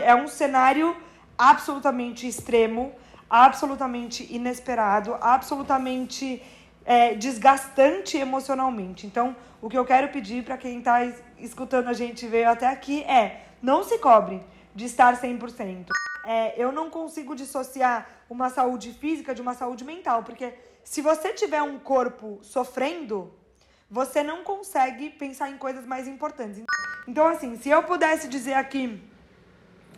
É um cenário absolutamente extremo, absolutamente inesperado, absolutamente é, desgastante emocionalmente. Então, o que eu quero pedir para quem está escutando a gente veio até aqui é não se cobre de estar 100%. É, eu não consigo dissociar uma saúde física de uma saúde mental, porque se você tiver um corpo sofrendo, você não consegue pensar em coisas mais importantes. Então, assim, se eu pudesse dizer aqui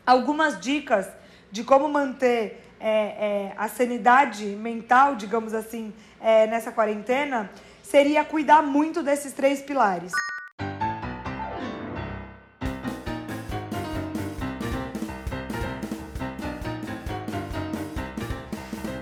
algumas dicas de como manter é, é, a sanidade mental, digamos assim, é, nessa quarentena, seria cuidar muito desses três pilares.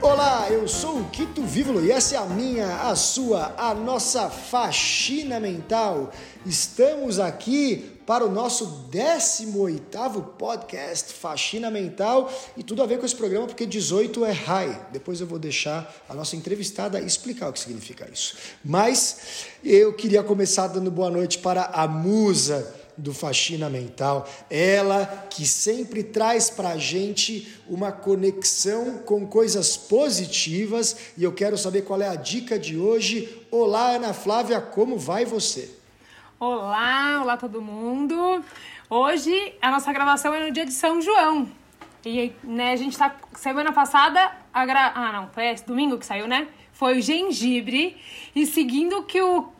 Olá, eu sou o Quito Vívolo e essa é a minha, a sua, a nossa faxina mental. Estamos aqui para o nosso 18º podcast Faxina Mental e tudo a ver com esse programa porque 18 é high. Depois eu vou deixar a nossa entrevistada explicar o que significa isso. Mas eu queria começar dando boa noite para a musa do Faxina Mental, ela que sempre traz para a gente uma conexão com coisas positivas e eu quero saber qual é a dica de hoje. Olá, Ana Flávia, como vai você? Olá, olá todo mundo. Hoje a nossa gravação é no dia de São João. E né, a gente tá. Semana passada. A gra... Ah, não, foi esse domingo que saiu, né? Foi o gengibre. E seguindo o que o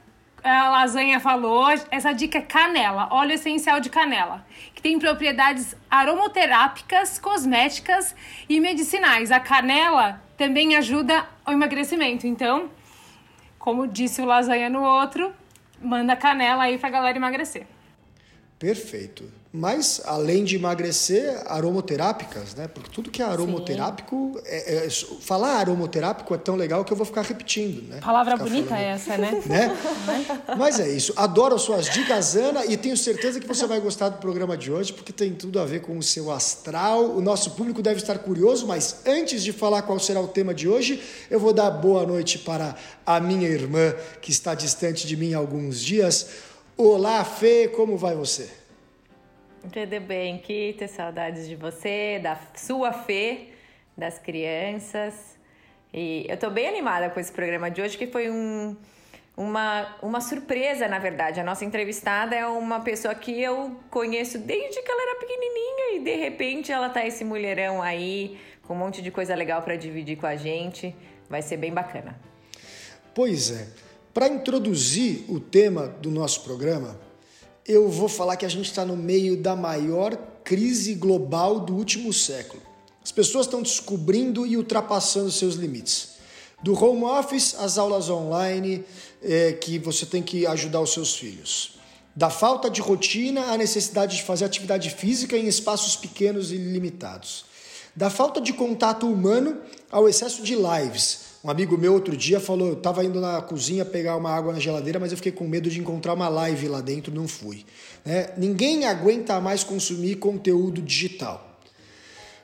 a lasanha falou, essa dica é canela, óleo essencial de canela, que tem propriedades aromoterápicas, cosméticas e medicinais. A canela também ajuda ao emagrecimento. Então, como disse o lasanha no outro, manda canela aí pra galera emagrecer. Perfeito. Mas, além de emagrecer, aromoterápicas, né? Porque tudo que é aromoterápico, é, é, falar aromoterápico é tão legal que eu vou ficar repetindo, né? Palavra bonita falando, essa, né? né? Mas é isso. Adoro as suas dicas, Ana, e tenho certeza que você vai gostar do programa de hoje, porque tem tudo a ver com o seu astral. O nosso público deve estar curioso, mas antes de falar qual será o tema de hoje, eu vou dar boa noite para a minha irmã, que está distante de mim há alguns dias. Olá, Fê, como vai você? Tudo bem, Kita, saudades de você, da sua Fê, das crianças. E eu tô bem animada com esse programa de hoje, que foi um, uma, uma surpresa, na verdade. A nossa entrevistada é uma pessoa que eu conheço desde que ela era pequenininha e de repente ela tá esse mulherão aí, com um monte de coisa legal para dividir com a gente. Vai ser bem bacana. Pois é. Para introduzir o tema do nosso programa, eu vou falar que a gente está no meio da maior crise global do último século. As pessoas estão descobrindo e ultrapassando seus limites. Do home office às aulas online é, que você tem que ajudar os seus filhos. Da falta de rotina à necessidade de fazer atividade física em espaços pequenos e limitados. Da falta de contato humano ao excesso de lives, um amigo meu outro dia falou: eu estava indo na cozinha pegar uma água na geladeira, mas eu fiquei com medo de encontrar uma live lá dentro, não fui. Né? Ninguém aguenta mais consumir conteúdo digital.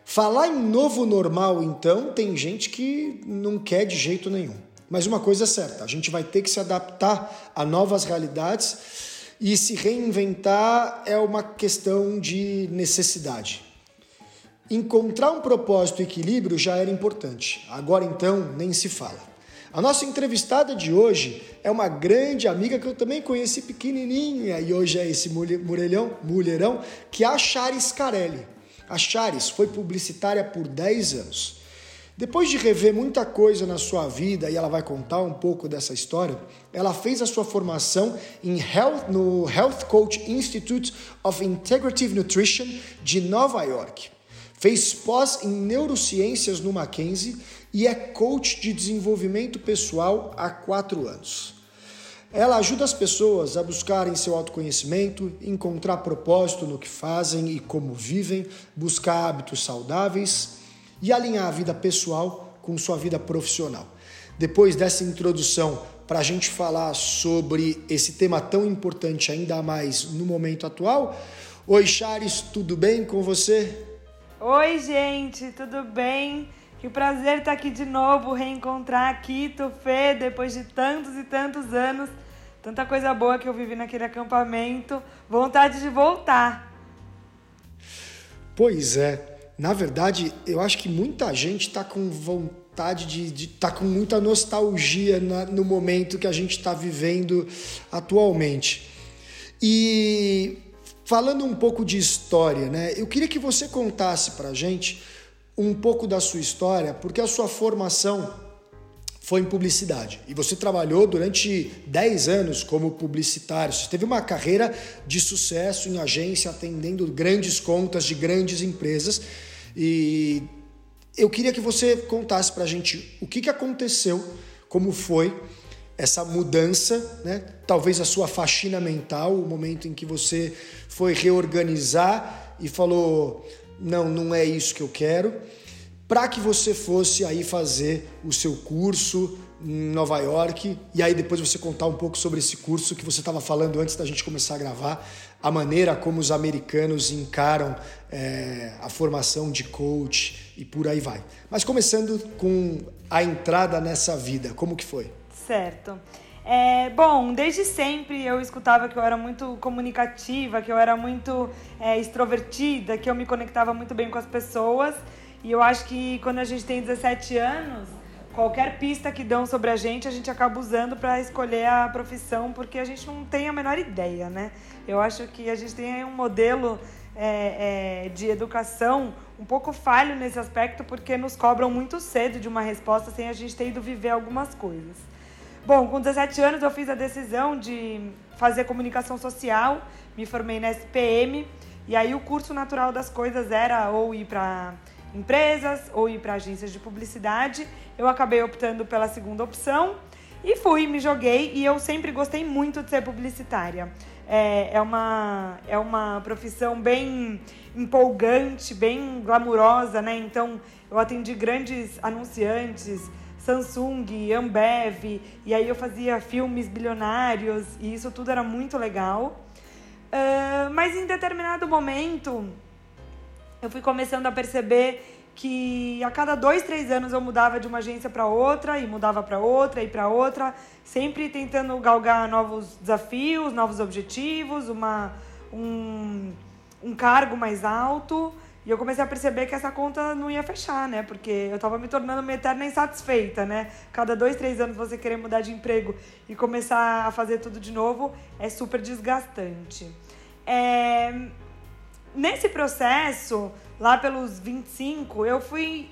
Falar em novo normal, então, tem gente que não quer de jeito nenhum. Mas uma coisa é certa: a gente vai ter que se adaptar a novas realidades e se reinventar é uma questão de necessidade. Encontrar um propósito e equilíbrio já era importante, agora então nem se fala. A nossa entrevistada de hoje é uma grande amiga que eu também conheci pequenininha e hoje é esse mulherão, mulherão que é a Charis Carelli. A Charis foi publicitária por 10 anos. Depois de rever muita coisa na sua vida, e ela vai contar um pouco dessa história, ela fez a sua formação health, no Health Coach Institute of Integrative Nutrition de Nova York. Fez pós em neurociências no Mackenzie e é coach de desenvolvimento pessoal há quatro anos. Ela ajuda as pessoas a buscarem seu autoconhecimento, encontrar propósito no que fazem e como vivem, buscar hábitos saudáveis e alinhar a vida pessoal com sua vida profissional. Depois dessa introdução para a gente falar sobre esse tema tão importante, ainda mais no momento atual. Oi, Chares, tudo bem com você? Oi, gente, tudo bem? Que prazer estar aqui de novo, reencontrar aqui, Fê, depois de tantos e tantos anos. Tanta coisa boa que eu vivi naquele acampamento. Vontade de voltar. Pois é. Na verdade, eu acho que muita gente está com vontade de estar tá com muita nostalgia na, no momento que a gente está vivendo atualmente. E falando um pouco de história, né? Eu queria que você contasse para gente um pouco da sua história, porque a sua formação foi em publicidade. E você trabalhou durante 10 anos como publicitário. Você teve uma carreira de sucesso em agência, atendendo grandes contas de grandes empresas. E eu queria que você contasse para gente o que, que aconteceu, como foi essa mudança, né? talvez a sua faxina mental, o momento em que você foi reorganizar e falou: não, não é isso que eu quero, para que você fosse aí fazer o seu curso em Nova York e aí depois você contar um pouco sobre esse curso que você estava falando antes da gente começar a gravar, a maneira como os americanos encaram é, a formação de coach e por aí vai. Mas começando com a entrada nessa vida, como que foi? Certo. É, bom, desde sempre eu escutava que eu era muito comunicativa, que eu era muito é, extrovertida, que eu me conectava muito bem com as pessoas. E eu acho que quando a gente tem 17 anos, qualquer pista que dão sobre a gente, a gente acaba usando para escolher a profissão, porque a gente não tem a menor ideia, né? Eu acho que a gente tem um modelo é, é, de educação um pouco falho nesse aspecto, porque nos cobram muito cedo de uma resposta sem a gente ter ido viver algumas coisas. Bom, com 17 anos eu fiz a decisão de fazer comunicação social, me formei na SPM, e aí o curso natural das coisas era ou ir para empresas ou ir para agências de publicidade. Eu acabei optando pela segunda opção e fui, me joguei e eu sempre gostei muito de ser publicitária. É, é, uma, é uma profissão bem empolgante, bem glamurosa, né? Então eu atendi grandes anunciantes, Samsung, Ambev, e aí eu fazia filmes bilionários e isso tudo era muito legal. Uh, mas em determinado momento eu fui começando a perceber que a cada dois, três anos eu mudava de uma agência para outra e mudava para outra e para outra, sempre tentando galgar novos desafios, novos objetivos, uma, um, um cargo mais alto. E eu comecei a perceber que essa conta não ia fechar, né? Porque eu estava me tornando uma eterna insatisfeita, né? Cada dois, três anos você querer mudar de emprego e começar a fazer tudo de novo é super desgastante. É... Nesse processo, lá pelos 25, eu fui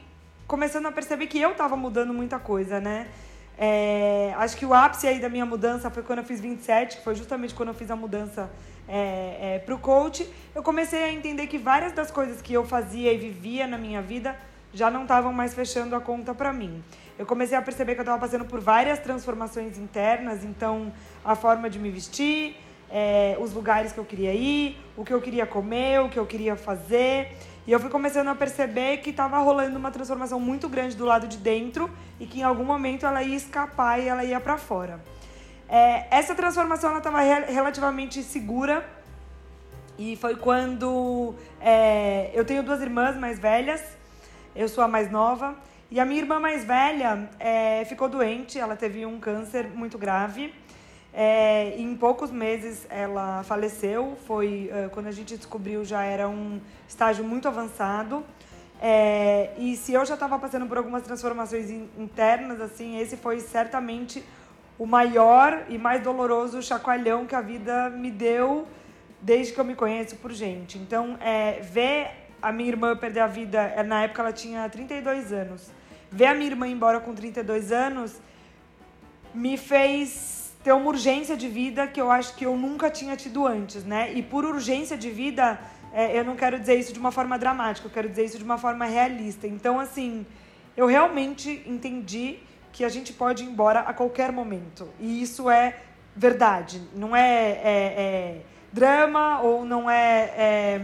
começando a perceber que eu estava mudando muita coisa, né? É... Acho que o ápice aí da minha mudança foi quando eu fiz 27, que foi justamente quando eu fiz a mudança é, é, para o coach, eu comecei a entender que várias das coisas que eu fazia e vivia na minha vida já não estavam mais fechando a conta para mim. Eu comecei a perceber que eu estava passando por várias transformações internas, então a forma de me vestir, é, os lugares que eu queria ir, o que eu queria comer, o que eu queria fazer. E eu fui começando a perceber que estava rolando uma transformação muito grande do lado de dentro e que em algum momento ela ia escapar e ela ia para fora. É, essa transformação estava relativamente segura. E foi quando é, eu tenho duas irmãs mais velhas, eu sou a mais nova. E a minha irmã mais velha é, ficou doente, ela teve um câncer muito grave. É, em poucos meses ela faleceu, foi é, quando a gente descobriu já era um estágio muito avançado. É, e se eu já estava passando por algumas transformações internas, assim, esse foi certamente o maior e mais doloroso chacoalhão que a vida me deu desde que eu me conheço por gente. Então, é, ver a minha irmã perder a vida, é, na época ela tinha 32 anos, ver a minha irmã embora com 32 anos me fez ter uma urgência de vida que eu acho que eu nunca tinha tido antes, né? E por urgência de vida, é, eu não quero dizer isso de uma forma dramática, eu quero dizer isso de uma forma realista. Então, assim, eu realmente entendi que a gente pode ir embora a qualquer momento. E isso é verdade. Não é, é, é drama ou não é, é,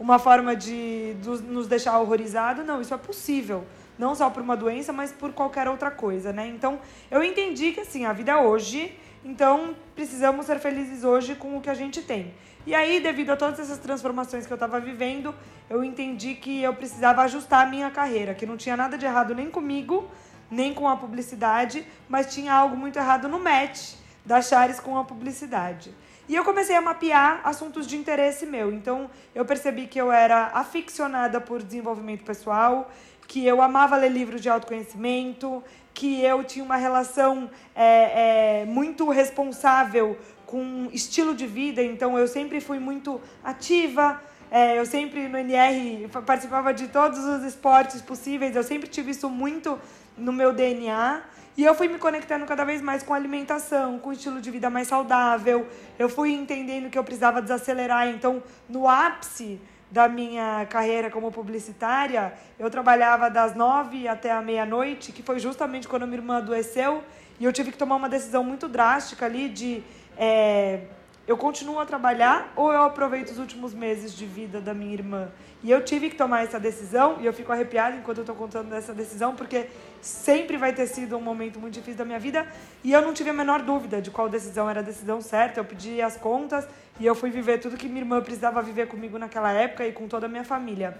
uma forma de nos deixar horrorizado. Não, isso é possível. Não só por uma doença, mas por qualquer outra coisa, né? Então, eu entendi que, assim, a vida é hoje. Então, precisamos ser felizes hoje com o que a gente tem. E aí, devido a todas essas transformações que eu estava vivendo, eu entendi que eu precisava ajustar a minha carreira, que não tinha nada de errado nem comigo, nem com a publicidade, mas tinha algo muito errado no match da Chares com a publicidade. E eu comecei a mapear assuntos de interesse meu. Então, eu percebi que eu era aficionada por desenvolvimento pessoal, que eu amava ler livros de autoconhecimento, que eu tinha uma relação é, é, muito responsável com estilo de vida. Então, eu sempre fui muito ativa. É, eu sempre no NR participava de todos os esportes possíveis. Eu sempre tive isso muito no meu DNA. E eu fui me conectando cada vez mais com alimentação, com estilo de vida mais saudável. Eu fui entendendo que eu precisava desacelerar. Então, no ápice da minha carreira como publicitária, eu trabalhava das nove até a meia-noite, que foi justamente quando minha irmã adoeceu. E eu tive que tomar uma decisão muito drástica ali de. É, eu continuo a trabalhar ou eu aproveito os últimos meses de vida da minha irmã? E eu tive que tomar essa decisão, e eu fico arrepiada enquanto eu estou contando dessa decisão, porque sempre vai ter sido um momento muito difícil da minha vida, e eu não tive a menor dúvida de qual decisão era a decisão certa. Eu pedi as contas e eu fui viver tudo que minha irmã precisava viver comigo naquela época e com toda a minha família.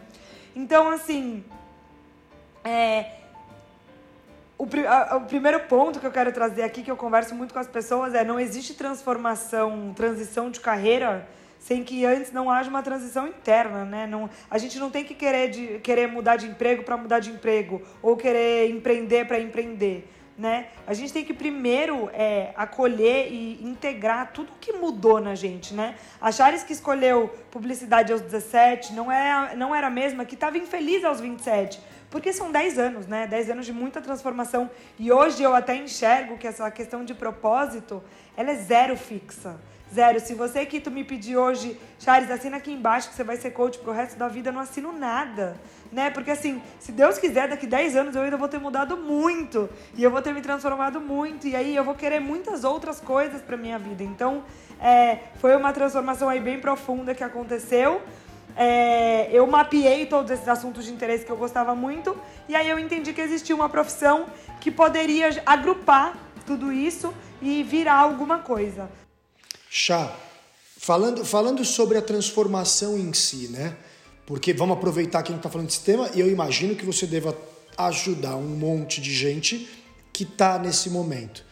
Então, assim, é, o, a, o, primeiro ponto que eu quero trazer aqui, que eu converso muito com as pessoas, é não existe transformação, transição de carreira sem que antes não haja uma transição interna, né? Não, a gente não tem que querer, de, querer mudar de emprego para mudar de emprego ou querer empreender para empreender. Né? A gente tem que primeiro é, acolher e integrar tudo que mudou na gente, né? A Charis que escolheu publicidade aos 17 não, é, não era a mesma que estava infeliz aos 27. Porque são 10 anos, né? 10 anos de muita transformação. E hoje eu até enxergo que essa questão de propósito, ela é zero fixa. Zero. Se você que tu me pedir hoje, Charles, assina aqui embaixo que você vai ser coach pro resto da vida, eu não assino nada. Né? Porque assim, se Deus quiser, daqui 10 anos eu ainda vou ter mudado muito. E eu vou ter me transformado muito. E aí eu vou querer muitas outras coisas pra minha vida. Então, é, foi uma transformação aí bem profunda que aconteceu. É, eu mapeei todos esses assuntos de interesse que eu gostava muito. E aí eu entendi que existia uma profissão que poderia agrupar tudo isso e virar alguma coisa. Chá, falando, falando sobre a transformação em si, né? Porque vamos aproveitar que a gente está falando desse tema e eu imagino que você deva ajudar um monte de gente que está nesse momento.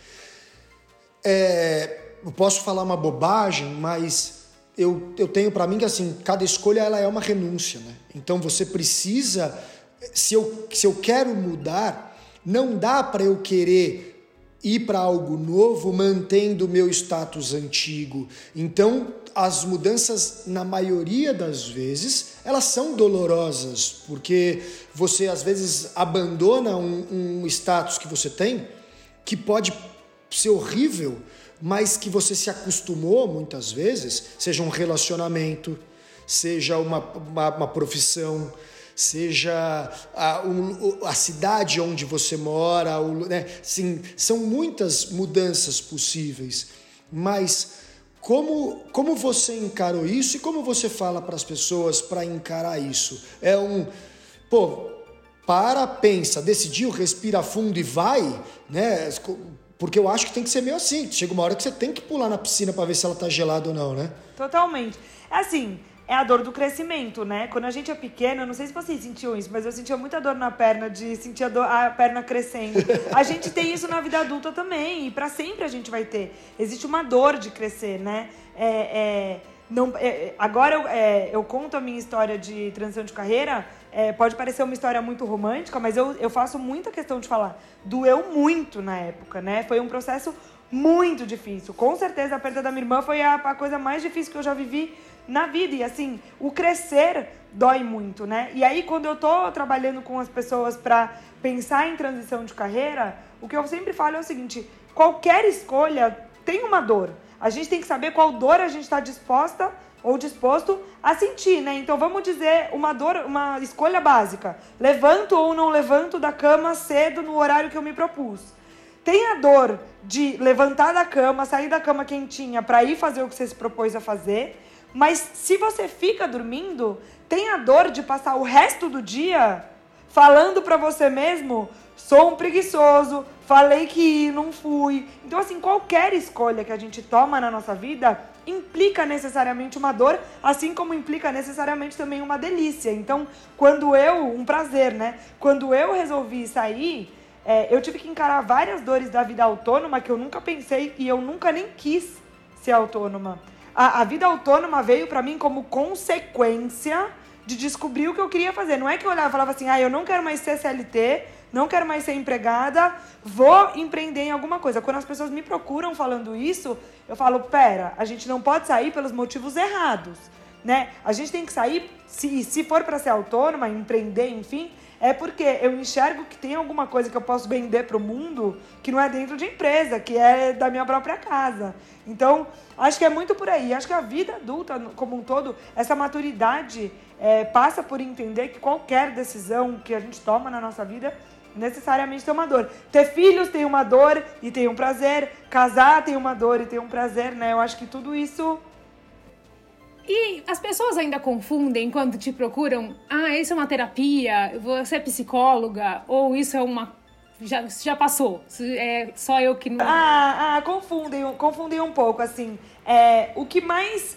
É, eu posso falar uma bobagem, mas eu, eu tenho para mim que assim, cada escolha ela é uma renúncia, né? Então você precisa, se eu, se eu quero mudar, não dá para eu querer ir para algo novo mantendo o meu status antigo. Então, as mudanças, na maioria das vezes, elas são dolorosas, porque você às vezes abandona um, um status que você tem, que pode ser horrível, mas que você se acostumou muitas vezes, seja um relacionamento, seja uma, uma, uma profissão, seja a, a cidade onde você mora, o, né? Sim, são muitas mudanças possíveis, mas como, como você encarou isso e como você fala para as pessoas para encarar isso? É um, pô, para, pensa, decidiu, respira fundo e vai, né? Porque eu acho que tem que ser meio assim. Chega uma hora que você tem que pular na piscina para ver se ela tá gelada ou não, né? Totalmente. É assim, é a dor do crescimento, né? Quando a gente é pequeno, não sei se vocês sentiam isso, mas eu sentia muita dor na perna, de sentir a, dor, a perna crescendo. A gente tem isso na vida adulta também, e para sempre a gente vai ter. Existe uma dor de crescer, né? É, é, não, é, agora eu, é, eu conto a minha história de transição de carreira, é, pode parecer uma história muito romântica, mas eu, eu faço muita questão de falar. Doeu muito na época, né? Foi um processo muito difícil. Com certeza a perda da minha irmã foi a, a coisa mais difícil que eu já vivi na vida. E assim, o crescer dói muito, né? E aí, quando eu tô trabalhando com as pessoas para pensar em transição de carreira, o que eu sempre falo é o seguinte: qualquer escolha tem uma dor. A gente tem que saber qual dor a gente está disposta ou disposto a sentir, né? Então vamos dizer uma dor, uma escolha básica. Levanto ou não levanto da cama cedo no horário que eu me propus. Tem a dor de levantar da cama, sair da cama quentinha para ir fazer o que você se propôs a fazer. Mas se você fica dormindo, tem a dor de passar o resto do dia falando para você mesmo: sou um preguiçoso, falei que não fui. Então, assim, qualquer escolha que a gente toma na nossa vida implica necessariamente uma dor, assim como implica necessariamente também uma delícia. Então, quando eu, um prazer, né? Quando eu resolvi sair, é, eu tive que encarar várias dores da vida autônoma que eu nunca pensei e eu nunca nem quis ser autônoma. A, a vida autônoma veio para mim como consequência de descobrir o que eu queria fazer. Não é que eu olhava e falava assim, ah, eu não quero mais ser CLT, não quero mais ser empregada, vou empreender em alguma coisa. Quando as pessoas me procuram falando isso, eu falo, pera, a gente não pode sair pelos motivos errados, né? A gente tem que sair, se, se for para ser autônoma, empreender, enfim, é porque eu enxergo que tem alguma coisa que eu posso vender para o mundo que não é dentro de empresa, que é da minha própria casa. Então, acho que é muito por aí. Acho que a vida adulta, como um todo, essa maturidade é, passa por entender que qualquer decisão que a gente toma na nossa vida necessariamente tem uma dor. Ter filhos tem uma dor e tem um prazer. Casar tem uma dor e tem um prazer, né? Eu acho que tudo isso e as pessoas ainda confundem quando te procuram, ah, isso é uma terapia, você é psicóloga, ou isso é uma. Já, já passou, é só eu que não. Ah, ah confundem, confundem um pouco, assim. É, o que mais.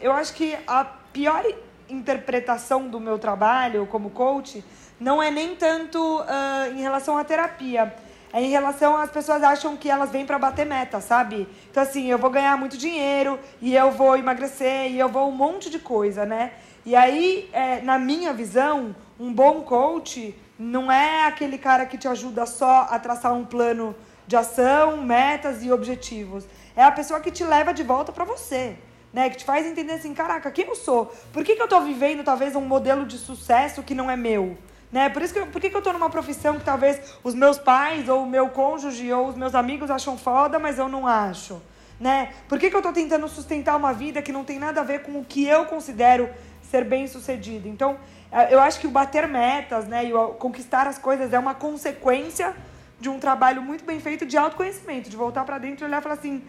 Eu acho que a pior interpretação do meu trabalho como coach não é nem tanto uh, em relação à terapia é em relação às pessoas acham que elas vêm para bater meta, sabe? Então, assim, eu vou ganhar muito dinheiro e eu vou emagrecer e eu vou um monte de coisa, né? E aí, é, na minha visão, um bom coach não é aquele cara que te ajuda só a traçar um plano de ação, metas e objetivos. É a pessoa que te leva de volta para você. Né, que te faz entender assim, caraca, quem eu sou? Por que, que eu tô vivendo talvez um modelo de sucesso que não é meu? Né? Por isso que, por que, que eu tô numa profissão que talvez os meus pais, ou o meu cônjuge, ou os meus amigos acham foda, mas eu não acho? Né? Por que, que eu tô tentando sustentar uma vida que não tem nada a ver com o que eu considero ser bem sucedido? Então, é, eu acho que o bater metas, né, e conquistar as coisas é uma consequência de um trabalho muito bem feito de autoconhecimento, de voltar para dentro e olhar e falar assim: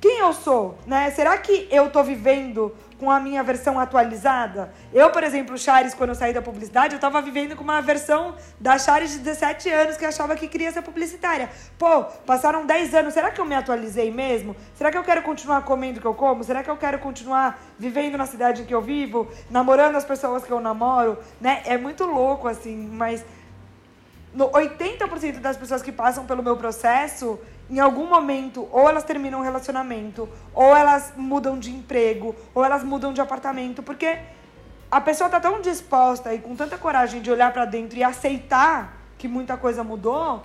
quem eu sou, né? Será que eu tô vivendo com a minha versão atualizada? Eu, por exemplo, Chares, quando eu saí da publicidade, eu tava vivendo com uma versão da Chares de 17 anos que achava que queria ser publicitária. Pô, passaram 10 anos, será que eu me atualizei mesmo? Será que eu quero continuar comendo o que eu como? Será que eu quero continuar vivendo na cidade em que eu vivo? Namorando as pessoas que eu namoro, né? É muito louco assim, mas no 80% das pessoas que passam pelo meu processo em algum momento, ou elas terminam um relacionamento, ou elas mudam de emprego, ou elas mudam de apartamento, porque a pessoa tá tão disposta e com tanta coragem de olhar para dentro e aceitar que muita coisa mudou,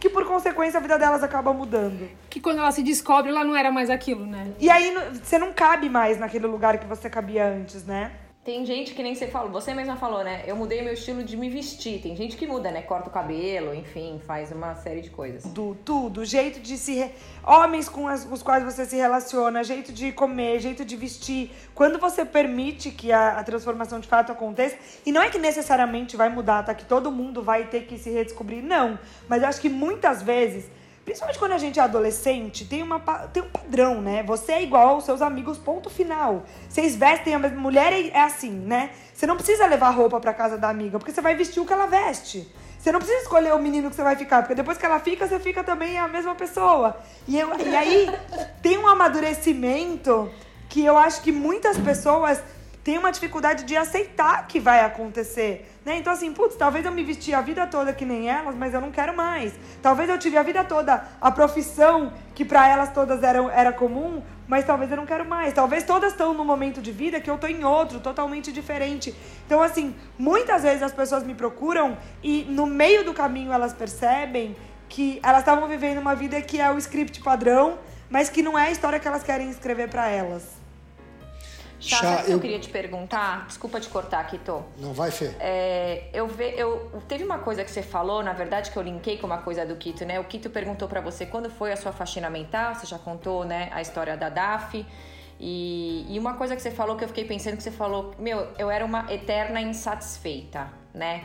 que por consequência a vida delas acaba mudando. Que quando ela se descobre, ela não era mais aquilo, né? E aí você não cabe mais naquele lugar que você cabia antes, né? Tem gente que nem você falou, você mesma falou, né? Eu mudei meu estilo de me vestir. Tem gente que muda, né? Corta o cabelo, enfim, faz uma série de coisas. Do tudo, jeito de se. Re... Homens com as, os quais você se relaciona, jeito de comer, jeito de vestir. Quando você permite que a, a transformação de fato aconteça, e não é que necessariamente vai mudar, tá? Que todo mundo vai ter que se redescobrir, não. Mas eu acho que muitas vezes Principalmente quando a gente é adolescente, tem, uma, tem um padrão, né? Você é igual aos seus amigos, ponto final. Vocês vestem a mesma. Mulher é, é assim, né? Você não precisa levar roupa pra casa da amiga, porque você vai vestir o que ela veste. Você não precisa escolher o menino que você vai ficar, porque depois que ela fica, você fica também a mesma pessoa. E, eu, e aí tem um amadurecimento que eu acho que muitas pessoas têm uma dificuldade de aceitar que vai acontecer. Né? Então, assim, putz, talvez eu me vesti a vida toda que nem elas, mas eu não quero mais. Talvez eu tive a vida toda a profissão que para elas todas era, era comum, mas talvez eu não quero mais. Talvez todas estão num momento de vida que eu tô em outro, totalmente diferente. Então, assim, muitas vezes as pessoas me procuram e no meio do caminho elas percebem que elas estavam vivendo uma vida que é o script padrão, mas que não é a história que elas querem escrever para elas. Chá, Chá eu... eu queria te perguntar, desculpa te cortar Tô. Não vai, Fê. É, eu, ve, eu Teve uma coisa que você falou, na verdade, que eu linkei com uma coisa do Kito, né? O Kito perguntou para você quando foi a sua faxina mental, você já contou, né, a história da DAF. E, e uma coisa que você falou que eu fiquei pensando que você falou, meu, eu era uma eterna insatisfeita, né?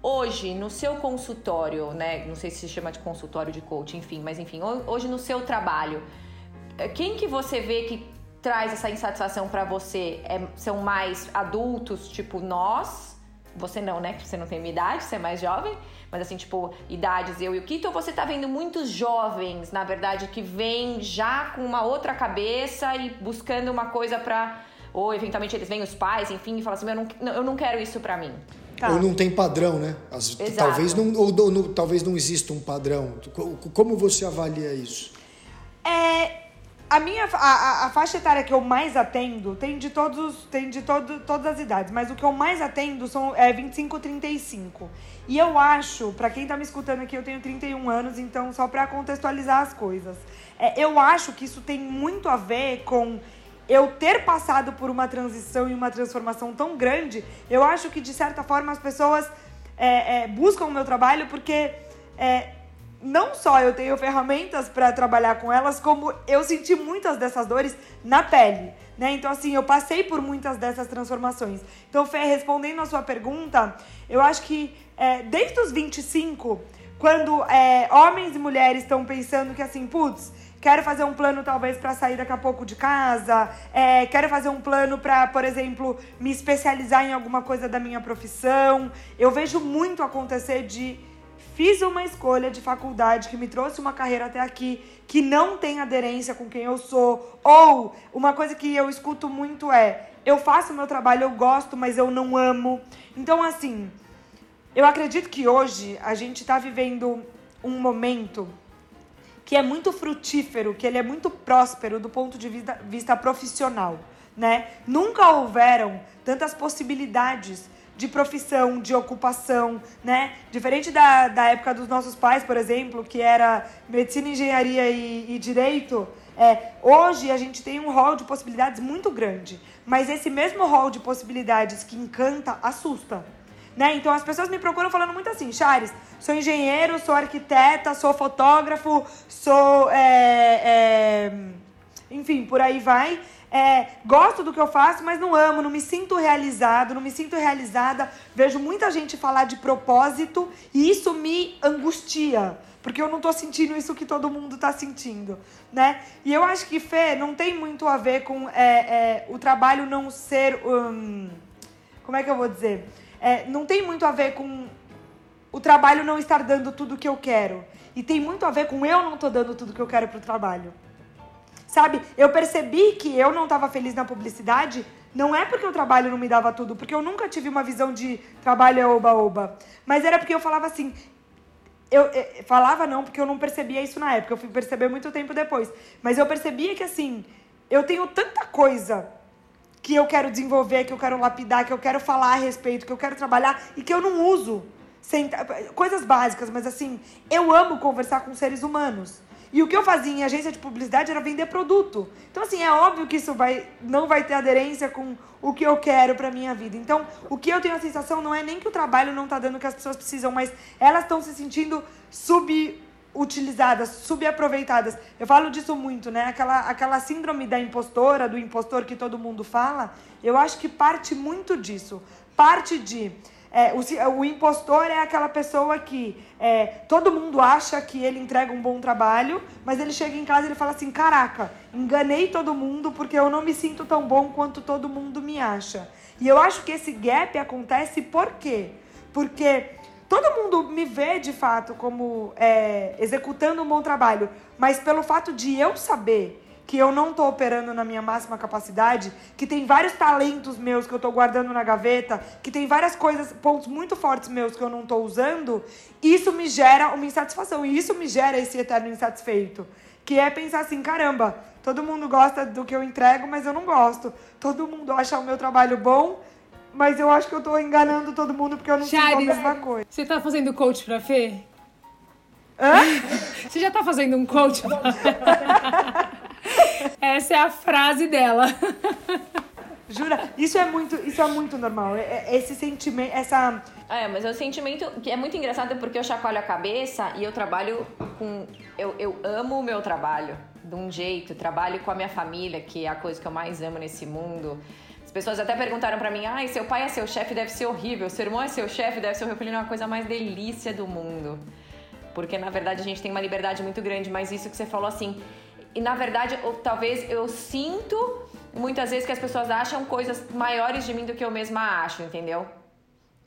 Hoje, no seu consultório, né? Não sei se se chama de consultório de coach, enfim, mas enfim, hoje no seu trabalho, quem que você vê que traz essa insatisfação para você é, são mais adultos, tipo nós. Você não, né? Você não tem minha idade, você é mais jovem. Mas assim, tipo, idades eu e o Kito, ou você tá vendo muitos jovens, na verdade, que vêm já com uma outra cabeça e buscando uma coisa pra. Ou eventualmente eles vêm os pais, enfim, e falam assim: eu não, eu não quero isso pra mim. Tá. Ou não tem padrão, né? As, talvez, não, ou, ou, talvez não exista um padrão. Como você avalia isso? É, a minha a, a, faixa etária que eu mais atendo tem de todos tem de todo, todas as idades, mas o que eu mais atendo são é 25 35. E eu acho, para quem tá me escutando aqui, eu tenho 31 anos, então só para contextualizar as coisas. É, eu acho que isso tem muito a ver com eu ter passado por uma transição e uma transformação tão grande. Eu acho que de certa forma as pessoas é, é, buscam o meu trabalho porque é, não só eu tenho ferramentas para trabalhar com elas, como eu senti muitas dessas dores na pele. Né? Então, assim, eu passei por muitas dessas transformações. Então, Fê, respondendo a sua pergunta, eu acho que é, desde os 25, quando é, homens e mulheres estão pensando que, assim, putz, quero fazer um plano talvez para sair daqui a pouco de casa, é, quero fazer um plano para, por exemplo, me especializar em alguma coisa da minha profissão. Eu vejo muito acontecer de fiz uma escolha de faculdade que me trouxe uma carreira até aqui que não tem aderência com quem eu sou. Ou uma coisa que eu escuto muito é: eu faço meu trabalho, eu gosto, mas eu não amo. Então, assim, eu acredito que hoje a gente está vivendo um momento que é muito frutífero, que ele é muito próspero do ponto de vista, vista profissional, né? Nunca houveram tantas possibilidades de profissão, de ocupação, né? Diferente da, da época dos nossos pais, por exemplo, que era medicina, engenharia e, e direito, é, hoje a gente tem um rol de possibilidades muito grande. Mas esse mesmo rol de possibilidades que encanta, assusta. Né? Então as pessoas me procuram falando muito assim, Chares, sou engenheiro, sou arquiteta, sou fotógrafo, sou. É, é, enfim, por aí vai é, gosto do que eu faço, mas não amo, não me sinto realizado, não me sinto realizada. Vejo muita gente falar de propósito e isso me angustia, porque eu não tô sentindo isso que todo mundo tá sentindo, né? E eu acho que, Fê, não tem muito a ver com é, é, o trabalho não ser. Hum, como é que eu vou dizer? É, não tem muito a ver com o trabalho não estar dando tudo que eu quero. E tem muito a ver com eu não tô dando tudo que eu quero pro trabalho. Sabe? Eu percebi que eu não estava feliz na publicidade, não é porque o trabalho não me dava tudo, porque eu nunca tive uma visão de trabalho é oba-oba. Mas era porque eu falava assim. Eu, eu, falava não, porque eu não percebia isso na época, eu fui perceber muito tempo depois. Mas eu percebia que assim, eu tenho tanta coisa que eu quero desenvolver, que eu quero lapidar, que eu quero falar a respeito, que eu quero trabalhar e que eu não uso. Coisas básicas, mas assim, eu amo conversar com seres humanos. E o que eu fazia em agência de publicidade era vender produto. Então, assim, é óbvio que isso vai, não vai ter aderência com o que eu quero para minha vida. Então, o que eu tenho a sensação não é nem que o trabalho não está dando o que as pessoas precisam, mas elas estão se sentindo subutilizadas, subaproveitadas. Eu falo disso muito, né? Aquela, aquela síndrome da impostora, do impostor que todo mundo fala, eu acho que parte muito disso. Parte de é, o, o, impostor é aquela pessoa que é, todo mundo acha que ele entrega um bom trabalho, mas ele chega em casa e ele fala assim: caraca, enganei todo mundo porque eu não me sinto tão bom quanto todo mundo me acha. E eu acho que esse gap acontece por quê? Porque todo mundo me vê de fato como é, executando um bom trabalho, mas pelo fato de eu saber que eu não estou operando na minha máxima capacidade, que tem vários talentos meus que eu estou guardando na gaveta, que tem várias coisas, pontos muito fortes meus que eu não estou usando, isso me gera uma insatisfação e isso me gera esse eterno insatisfeito, que é pensar assim, caramba, todo mundo gosta do que eu entrego, mas eu não gosto. Todo mundo acha o meu trabalho bom, mas eu acho que eu estou enganando todo mundo porque eu não Charis, sinto a mesma coisa. Você está fazendo coach pra Fê? Hã? Você já está fazendo um coach? Essa é a frase dela. Jura? Isso é muito, isso é muito normal. É, é, esse sentimento, essa. É, mas é um sentimento que é muito engraçado porque eu chacoalho a cabeça e eu trabalho com. Eu, eu amo o meu trabalho de um jeito, trabalho com a minha família, que é a coisa que eu mais amo nesse mundo. As pessoas até perguntaram para mim: ai, seu pai é seu chefe, deve ser horrível, seu irmão é seu chefe, deve ser horrível. Eu falei: não, é a coisa mais delícia do mundo. Porque na verdade a gente tem uma liberdade muito grande, mas isso que você falou assim e na verdade, ou, talvez eu sinto muitas vezes que as pessoas acham coisas maiores de mim do que eu mesma acho, entendeu?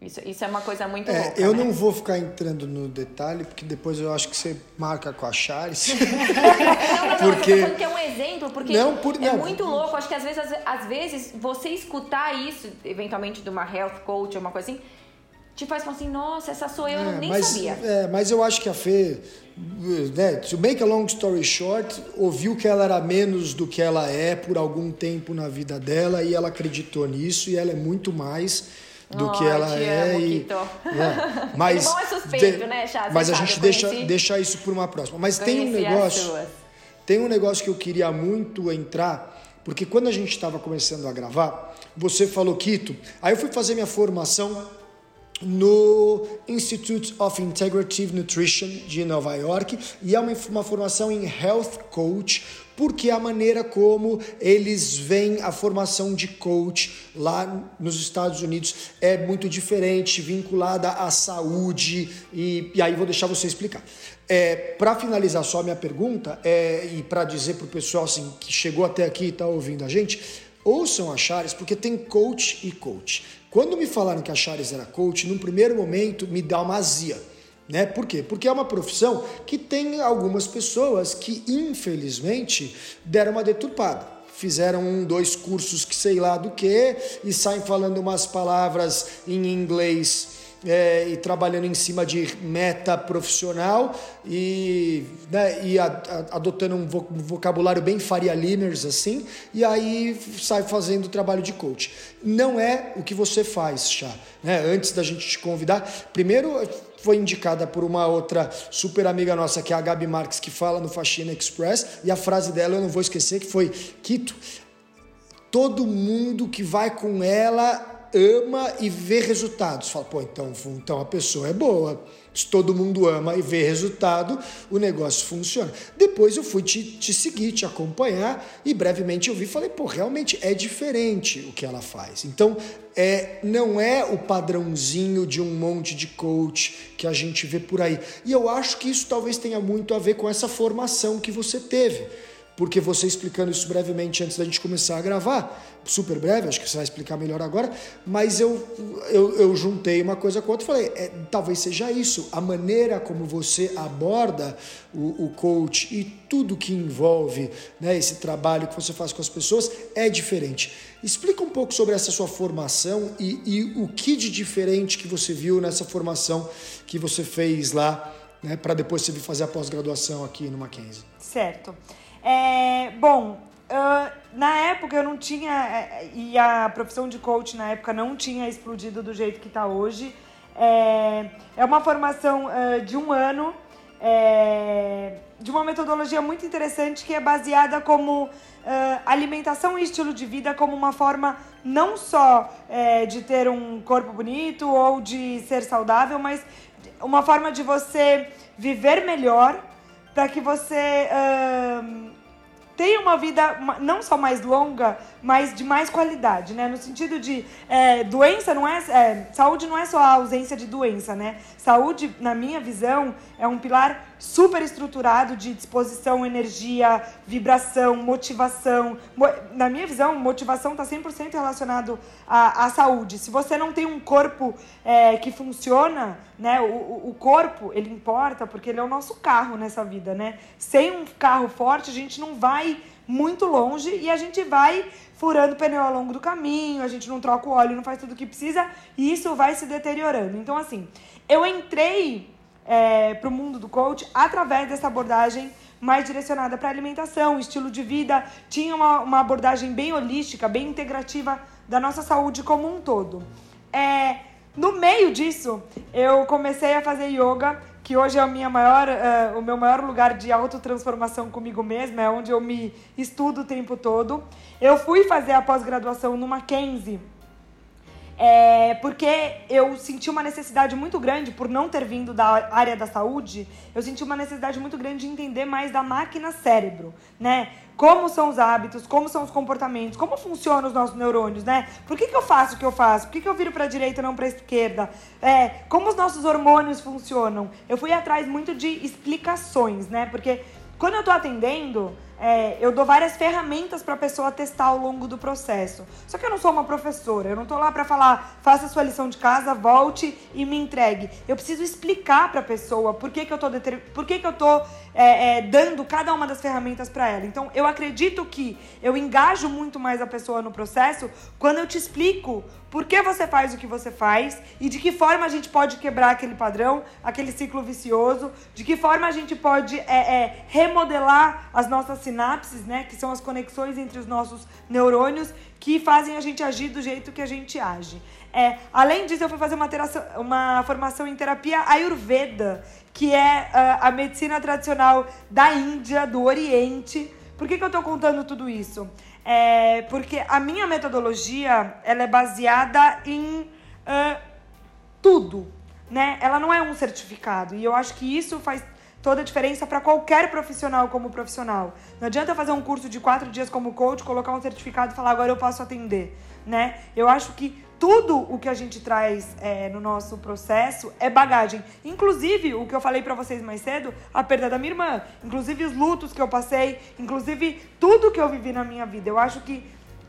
Isso, isso é uma coisa muito é, louca, Eu né? não vou ficar entrando no detalhe, porque depois eu acho que você marca com a Chares. não, não, não, porque... eu que é um exemplo, porque não, por, é muito louco. Acho que às vezes, às, às vezes você escutar isso, eventualmente de uma health coach ou uma coisa assim, te faz falar assim, nossa, essa sou eu, é, eu nem mas, sabia. É, mas eu acho que a Fê, né, to make a long story short, ouviu que ela era menos do que ela é por algum tempo na vida dela e ela acreditou nisso e ela é muito mais do oh, que ela é. Amo, e, é, mas é suspeito, de, né, Chá? Mas a gente deixa, deixa isso por uma próxima. Mas tem um negócio. Tem um negócio que eu queria muito entrar, porque quando a gente estava começando a gravar, você falou, Quito, aí eu fui fazer minha formação no Institute of Integrative Nutrition de Nova York e é uma, uma formação em Health Coach, porque é a maneira como eles veem a formação de coach lá nos Estados Unidos é muito diferente, vinculada à saúde, e, e aí vou deixar você explicar. É, para finalizar só a minha pergunta, é, e para dizer para o pessoal assim, que chegou até aqui e está ouvindo a gente, ouçam a Chares, porque tem coach e coach. Quando me falaram que a Chares era coach, num primeiro momento me dá uma azia. Né? Por quê? Porque é uma profissão que tem algumas pessoas que, infelizmente, deram uma deturpada. Fizeram um, dois cursos que sei lá do que e saem falando umas palavras em inglês é, e trabalhando em cima de meta profissional e, né, e adotando um vocabulário bem Faria Limers assim, e aí sai fazendo o trabalho de coach. Não é o que você faz, Chá. Né? Antes da gente te convidar, primeiro foi indicada por uma outra super amiga nossa, que é a Gabi Marques, que fala no Faxina Express, e a frase dela eu não vou esquecer, que foi, Quito, todo mundo que vai com ela ama e vê resultados. Fala, pô, então, então a pessoa é boa. Se todo mundo ama e vê resultado, o negócio funciona. Depois eu fui te, te seguir, te acompanhar e brevemente eu vi e falei, pô, realmente é diferente o que ela faz. Então, é, não é o padrãozinho de um monte de coach que a gente vê por aí. E eu acho que isso talvez tenha muito a ver com essa formação que você teve porque você explicando isso brevemente antes da gente começar a gravar, super breve, acho que você vai explicar melhor agora, mas eu, eu, eu juntei uma coisa com outra e falei, é, talvez seja isso, a maneira como você aborda o, o coach e tudo que envolve né, esse trabalho que você faz com as pessoas é diferente. Explica um pouco sobre essa sua formação e, e o que de diferente que você viu nessa formação que você fez lá, né, para depois você vir fazer a pós-graduação aqui no Mackenzie. Certo. É, bom, uh, na época eu não tinha. É, e a profissão de coach na época não tinha explodido do jeito que está hoje. É, é uma formação uh, de um ano, é, de uma metodologia muito interessante que é baseada como uh, alimentação e estilo de vida como uma forma não só é, de ter um corpo bonito ou de ser saudável, mas uma forma de você viver melhor para que você uh, tenha uma vida não só mais longa, mas de mais qualidade, né? No sentido de é, doença não é, é, saúde não é só a ausência de doença, né? Saúde, na minha visão, é um pilar super estruturado de disposição, energia, vibração, motivação. Na minha visão, motivação está 100% relacionado à, à saúde. Se você não tem um corpo é, que funciona, né? O, o corpo, ele importa porque ele é o nosso carro nessa vida, né? Sem um carro forte, a gente não vai muito longe e a gente vai furando pneu ao longo do caminho, a gente não troca o óleo, não faz tudo o que precisa e isso vai se deteriorando. Então, assim, eu entrei é, para o mundo do coach através dessa abordagem mais direcionada para alimentação, estilo de vida, tinha uma, uma abordagem bem holística, bem integrativa da nossa saúde como um todo. É, no meio disso, eu comecei a fazer yoga, que hoje é maior, uh, o meu maior lugar de autotransformação comigo mesma, é onde eu me estudo o tempo todo. Eu fui fazer a pós-graduação no Mackenzie, é, porque eu senti uma necessidade muito grande, por não ter vindo da área da saúde, eu senti uma necessidade muito grande de entender mais da máquina cérebro, né? Como são os hábitos, como são os comportamentos, como funcionam os nossos neurônios, né? Por que, que eu faço o que eu faço? Por que, que eu viro para a direita e não para a esquerda? É, como os nossos hormônios funcionam? Eu fui atrás muito de explicações, né? Porque quando eu tô atendendo, é, eu dou várias ferramentas para a pessoa testar ao longo do processo. Só que eu não sou uma professora, eu não estou lá para falar, faça a sua lição de casa, volte e me entregue. Eu preciso explicar para a pessoa por que, que eu estou por que, que eu tô é, é, dando cada uma das ferramentas para ela. Então, eu acredito que eu engajo muito mais a pessoa no processo quando eu te explico por que você faz o que você faz e de que forma a gente pode quebrar aquele padrão, aquele ciclo vicioso, de que forma a gente pode é, é, remodelar as nossas sinapses, né, que são as conexões entre os nossos neurônios que fazem a gente agir do jeito que a gente age. É, além disso, eu fui fazer uma, teração, uma formação em terapia Ayurveda, que é uh, a medicina tradicional da Índia, do Oriente. Por que, que eu estou contando tudo isso? É porque a minha metodologia ela é baseada em uh, tudo, né? Ela não é um certificado e eu acho que isso faz toda a diferença para qualquer profissional como profissional. Não adianta fazer um curso de quatro dias como coach, colocar um certificado e falar agora eu posso atender, né? Eu acho que tudo o que a gente traz é, no nosso processo é bagagem. Inclusive, o que eu falei para vocês mais cedo, a perda da minha irmã. Inclusive, os lutos que eu passei. Inclusive, tudo que eu vivi na minha vida. Eu acho que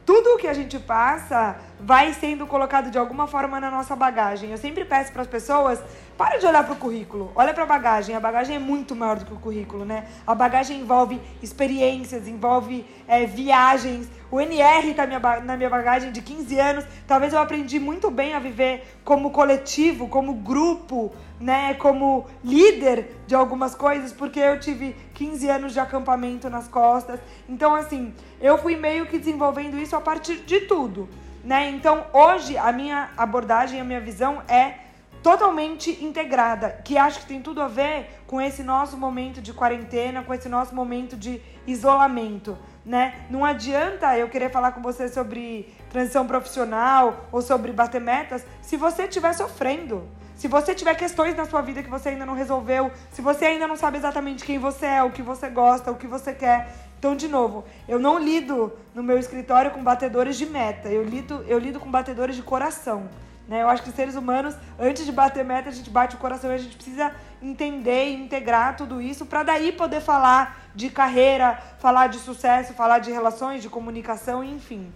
tudo o que a gente passa vai sendo colocado de alguma forma na nossa bagagem. Eu sempre peço para as pessoas, para de olhar para o currículo, olha para a bagagem. A bagagem é muito maior do que o currículo, né? A bagagem envolve experiências, envolve é, viagens. O NR está na minha bagagem de 15 anos. Talvez eu aprendi muito bem a viver como coletivo, como grupo, né? Como líder de algumas coisas, porque eu tive 15 anos de acampamento nas costas. Então, assim, eu fui meio que desenvolvendo isso a partir de tudo, né? Então, hoje a minha abordagem, a minha visão é totalmente integrada, que acho que tem tudo a ver com esse nosso momento de quarentena, com esse nosso momento de isolamento, né? Não adianta eu querer falar com você sobre transição profissional ou sobre bater metas se você estiver sofrendo. Se você tiver questões na sua vida que você ainda não resolveu, se você ainda não sabe exatamente quem você é, o que você gosta, o que você quer. Então, de novo, eu não lido no meu escritório com batedores de meta, eu lido, eu lido com batedores de coração. Né? Eu acho que seres humanos, antes de bater meta, a gente bate o coração e a gente precisa entender e integrar tudo isso para daí poder falar de carreira, falar de sucesso, falar de relações, de comunicação, enfim.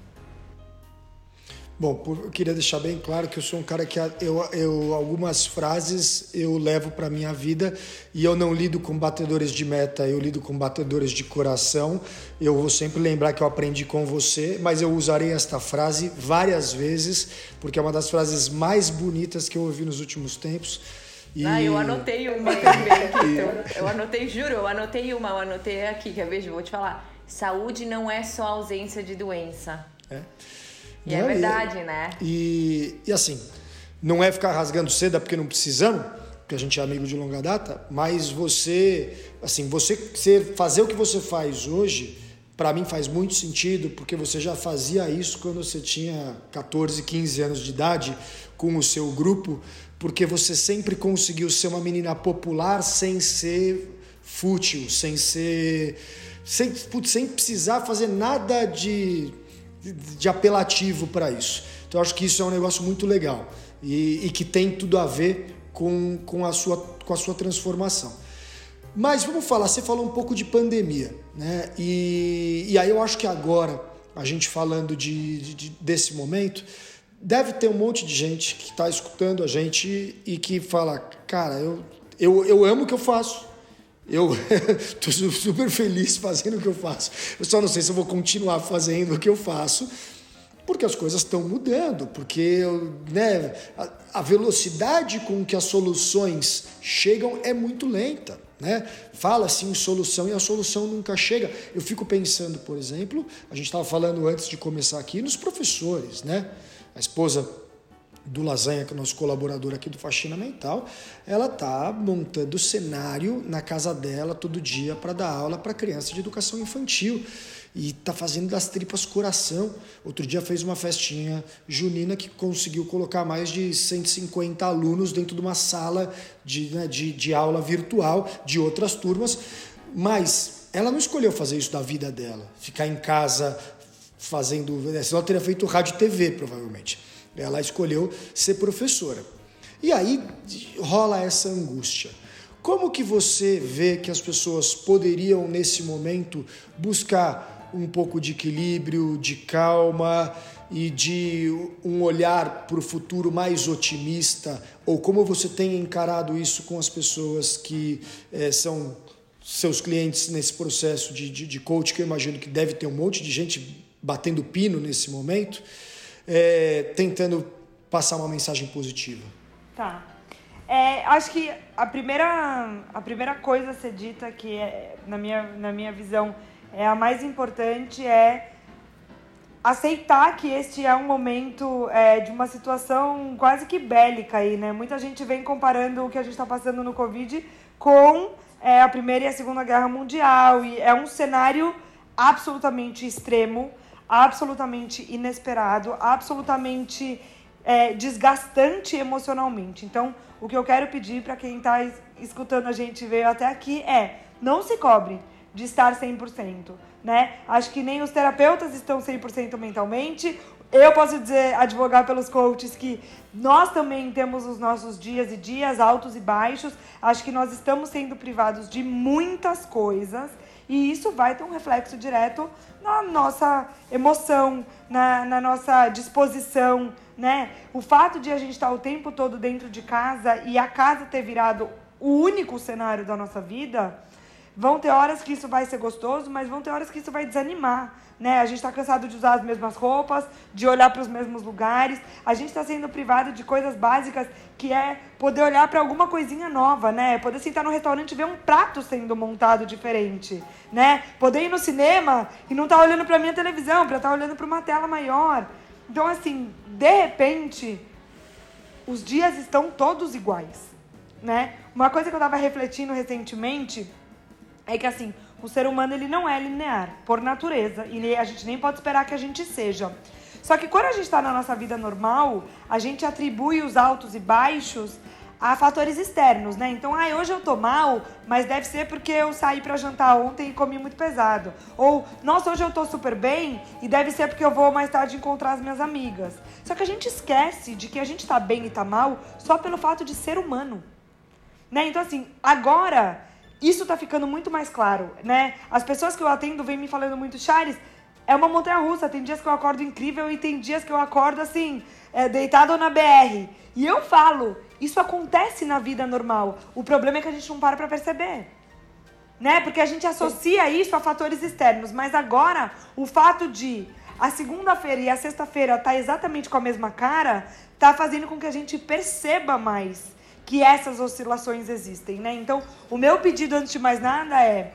Bom, eu queria deixar bem claro que eu sou um cara que eu, eu algumas frases eu levo para minha vida e eu não lido com batedores de meta, eu lido com batedores de coração. Eu vou sempre lembrar que eu aprendi com você, mas eu usarei esta frase várias vezes porque é uma das frases mais bonitas que eu ouvi nos últimos tempos. E... Ah, eu anotei uma também aqui. eu, eu anotei, juro, eu anotei uma, eu anotei aqui, quer ver? Vou te falar. Saúde não é só ausência de doença. É. E é verdade, e, né? E, e assim, não é ficar rasgando seda porque não precisamos, porque a gente é amigo de longa data, mas você, assim, você fazer o que você faz hoje, para mim faz muito sentido, porque você já fazia isso quando você tinha 14, 15 anos de idade com o seu grupo, porque você sempre conseguiu ser uma menina popular sem ser fútil, sem ser sem, sem precisar fazer nada de de apelativo para isso. Então acho que isso é um negócio muito legal e, e, que tem tudo a ver com, com, a sua, com a sua transformação. Mas vamos falar, você falou um pouco de pandemia, né? E, e aí eu acho que agora, a gente falando de, de desse momento, deve ter um monte de gente que está escutando a gente e que fala, cara, eu, eu, eu amo o que eu faço, eu estou super feliz fazendo o que eu faço. Eu só não sei se eu vou continuar fazendo o que eu faço, porque as coisas estão mudando, porque né, a, a, velocidade com que as soluções chegam é muito lenta. Né? Fala-se em solução e a solução nunca chega. Eu fico pensando, por exemplo, a gente estava falando antes de começar aqui, nos professores. Né? A esposa do Lasanha, que é o nosso colaborador aqui do Faxina Mental, ela tá montando cenário na casa dela todo dia para dar aula para criança de educação infantil e tá fazendo das tripas coração. Outro dia fez uma festinha junina que conseguiu colocar mais de 150 alunos dentro de uma sala de, né, de, de aula virtual de outras turmas, mas ela não escolheu fazer isso da vida dela, ficar em casa fazendo, senão ela teria feito rádio e TV provavelmente. Ela escolheu ser professora. E aí rola essa angústia. Como que você vê que as pessoas poderiam, nesse momento, buscar um pouco de equilíbrio, de calma e de um olhar para o futuro mais otimista? Ou como você tem encarado isso com as pessoas que é, são seus clientes nesse processo de, de, de coach, que eu imagino que deve ter um monte de gente batendo pino nesse momento, é, tentando passar uma mensagem positiva? Tá. É, acho que a primeira, a primeira coisa a ser dita, que é, na, minha, na minha visão é a mais importante, é aceitar que este é um momento é, de uma situação quase que bélica aí, né? Muita gente vem comparando o que a gente está passando no Covid com é, a Primeira e a Segunda Guerra Mundial, e é um cenário absolutamente extremo, absolutamente inesperado, absolutamente é, desgastante emocionalmente. Então, o que eu quero pedir para quem está escutando a gente veio até aqui é não se cobre de estar 100%, né? Acho que nem os terapeutas estão 100% mentalmente. Eu posso dizer, advogar pelos coaches que nós também temos os nossos dias e dias altos e baixos. Acho que nós estamos sendo privados de muitas coisas e isso vai ter um reflexo direto na nossa emoção, na, na nossa disposição, né? O fato de a gente estar o tempo todo dentro de casa e a casa ter virado o único cenário da nossa vida, vão ter horas que isso vai ser gostoso, mas vão ter horas que isso vai desanimar. Né? A gente está cansado de usar as mesmas roupas, de olhar para os mesmos lugares. A gente está sendo privado de coisas básicas, que é poder olhar para alguma coisinha nova, né? Poder sentar no restaurante e ver um prato sendo montado diferente, né? Poder ir no cinema e não estar tá olhando para minha televisão, para estar tá olhando para uma tela maior. Então, assim, de repente, os dias estão todos iguais, né? Uma coisa que eu estava refletindo recentemente é que, assim, o ser humano ele não é linear, por natureza, e a gente nem pode esperar que a gente seja. Só que quando a gente está na nossa vida normal, a gente atribui os altos e baixos a fatores externos, né? Então, ah, hoje eu tô mal, mas deve ser porque eu saí para jantar ontem e comi muito pesado. Ou, nossa, hoje eu tô super bem e deve ser porque eu vou mais tarde encontrar as minhas amigas. Só que a gente esquece de que a gente tá bem e tá mal só pelo fato de ser humano. Né? Então, assim, agora isso tá ficando muito mais claro, né? As pessoas que eu atendo vêm me falando muito, Charles, é uma montanha russa. Tem dias que eu acordo incrível e tem dias que eu acordo assim, é, deitado na BR. E eu falo, isso acontece na vida normal. O problema é que a gente não para para perceber. Né? Porque a gente associa isso a fatores externos, mas agora o fato de a segunda-feira e a sexta-feira tá exatamente com a mesma cara, tá fazendo com que a gente perceba mais que essas oscilações existem, né? Então, o meu pedido antes de mais nada é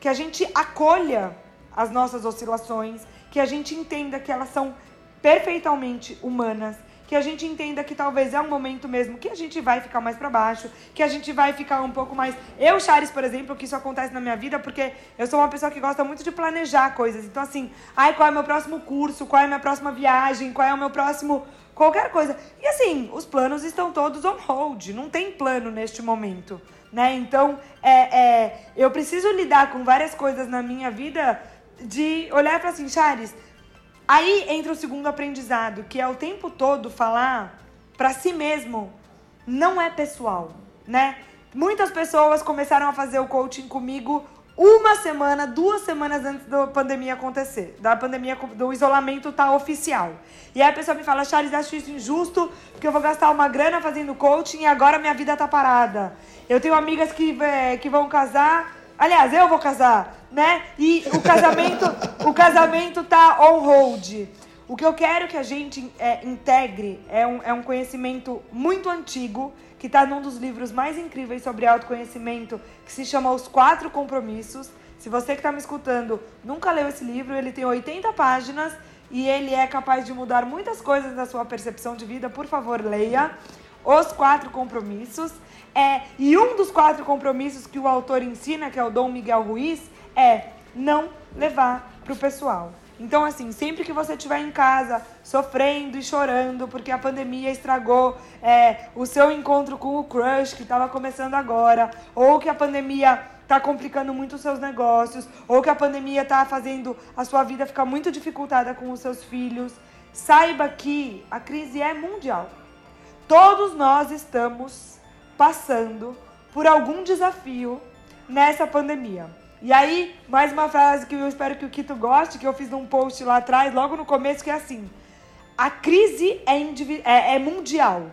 que a gente acolha as nossas oscilações, que a gente entenda que elas são perfeitamente humanas, que a gente entenda que talvez é um momento mesmo que a gente vai ficar mais para baixo, que a gente vai ficar um pouco mais. Eu, Chares, por exemplo, que isso acontece na minha vida porque eu sou uma pessoa que gosta muito de planejar coisas. Então, assim, ai, qual é o meu próximo curso, qual é a minha próxima viagem, qual é o meu próximo. Qualquer coisa. E assim, os planos estão todos on hold, não tem plano neste momento. Né? Então, é, é, eu preciso lidar com várias coisas na minha vida de olhar para assim, Chares, aí entra o segundo aprendizado, que é o tempo todo falar para si mesmo, não é pessoal, né? Muitas pessoas começaram a fazer o coaching comigo uma semana, duas semanas antes da pandemia acontecer, da pandemia, do isolamento tá oficial. E aí a pessoa me fala, Charles, acho isso injusto, porque eu vou gastar uma grana fazendo coaching e agora minha vida tá parada. Eu tenho amigas que, é, que vão casar Aliás, eu vou casar, né? E o casamento, o casamento tá on hold. O que eu quero que a gente é, integre é um, é um conhecimento muito antigo, que está num dos livros mais incríveis sobre autoconhecimento, que se chama Os Quatro Compromissos. Se você que está me escutando nunca leu esse livro, ele tem 80 páginas e ele é capaz de mudar muitas coisas na sua percepção de vida. Por favor, leia Os Quatro Compromissos. É, e um dos quatro compromissos que o autor ensina, que é o Dom Miguel Ruiz, é não levar para o pessoal. Então, assim, sempre que você estiver em casa sofrendo e chorando porque a pandemia estragou é, o seu encontro com o crush que estava começando agora, ou que a pandemia está complicando muito os seus negócios, ou que a pandemia está fazendo a sua vida ficar muito dificultada com os seus filhos, saiba que a crise é mundial. Todos nós estamos passando por algum desafio nessa pandemia. E aí, mais uma frase que eu espero que o Kito goste, que eu fiz num post lá atrás, logo no começo, que é assim: a crise é, é, é mundial,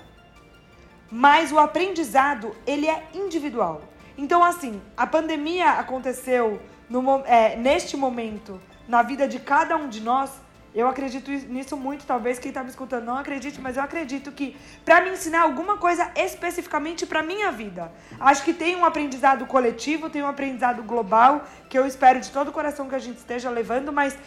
mas o aprendizado ele é individual. Então, assim, a pandemia aconteceu no, é, neste momento na vida de cada um de nós eu acredito nisso muito, talvez quem está me escutando não acredite, mas eu acredito que para me ensinar alguma coisa especificamente para minha vida. Acho que tem um aprendizado coletivo, tem um aprendizado global, que eu espero de todo o coração que a gente esteja levando, mas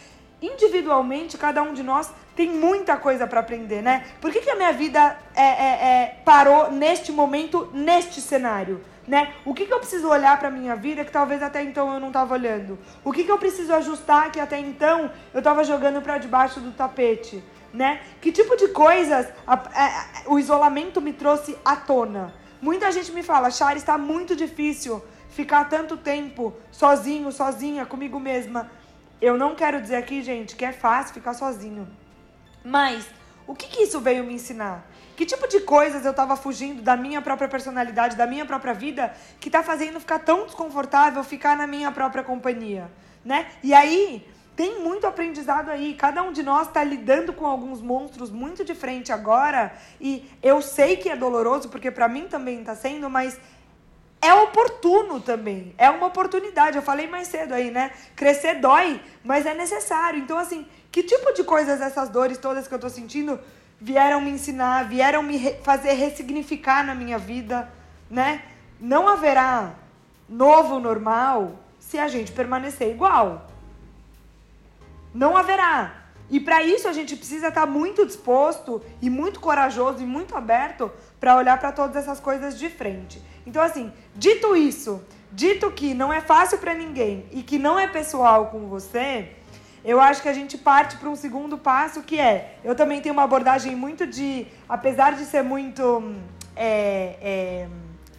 individualmente cada um de nós tem muita coisa para aprender, né? Por que, que a minha vida é, é, é, parou neste momento, neste cenário? né? O que, que eu preciso olhar para minha vida que talvez até então eu não estava olhando? O que, que eu preciso ajustar que até então eu estava jogando para debaixo do tapete, né? Que tipo de coisas a, a, a, o isolamento me trouxe à tona? Muita gente me fala, Chari, está muito difícil ficar tanto tempo sozinho, sozinha, comigo mesma. Eu não quero dizer aqui, gente, que é fácil ficar sozinho. Mas o que, que isso veio me ensinar? Que tipo de coisas eu estava fugindo da minha própria personalidade, da minha própria vida, que está fazendo ficar tão desconfortável ficar na minha própria companhia, né? E aí tem muito aprendizado aí. Cada um de nós está lidando com alguns monstros muito de frente agora. E eu sei que é doloroso, porque para mim também está sendo, mas é oportuno também. É uma oportunidade. Eu falei mais cedo aí, né? Crescer dói, mas é necessário. Então, assim, que tipo de coisas essas dores todas que eu tô sentindo vieram me ensinar, vieram me re fazer ressignificar na minha vida, né? Não haverá novo normal se a gente permanecer igual. Não haverá. E para isso a gente precisa estar tá muito disposto e muito corajoso e muito aberto para olhar para todas essas coisas de frente. Então assim, dito isso, dito que não é fácil para ninguém e que não é pessoal com você, eu acho que a gente parte para um segundo passo que é, eu também tenho uma abordagem muito de, apesar de ser muito é, é,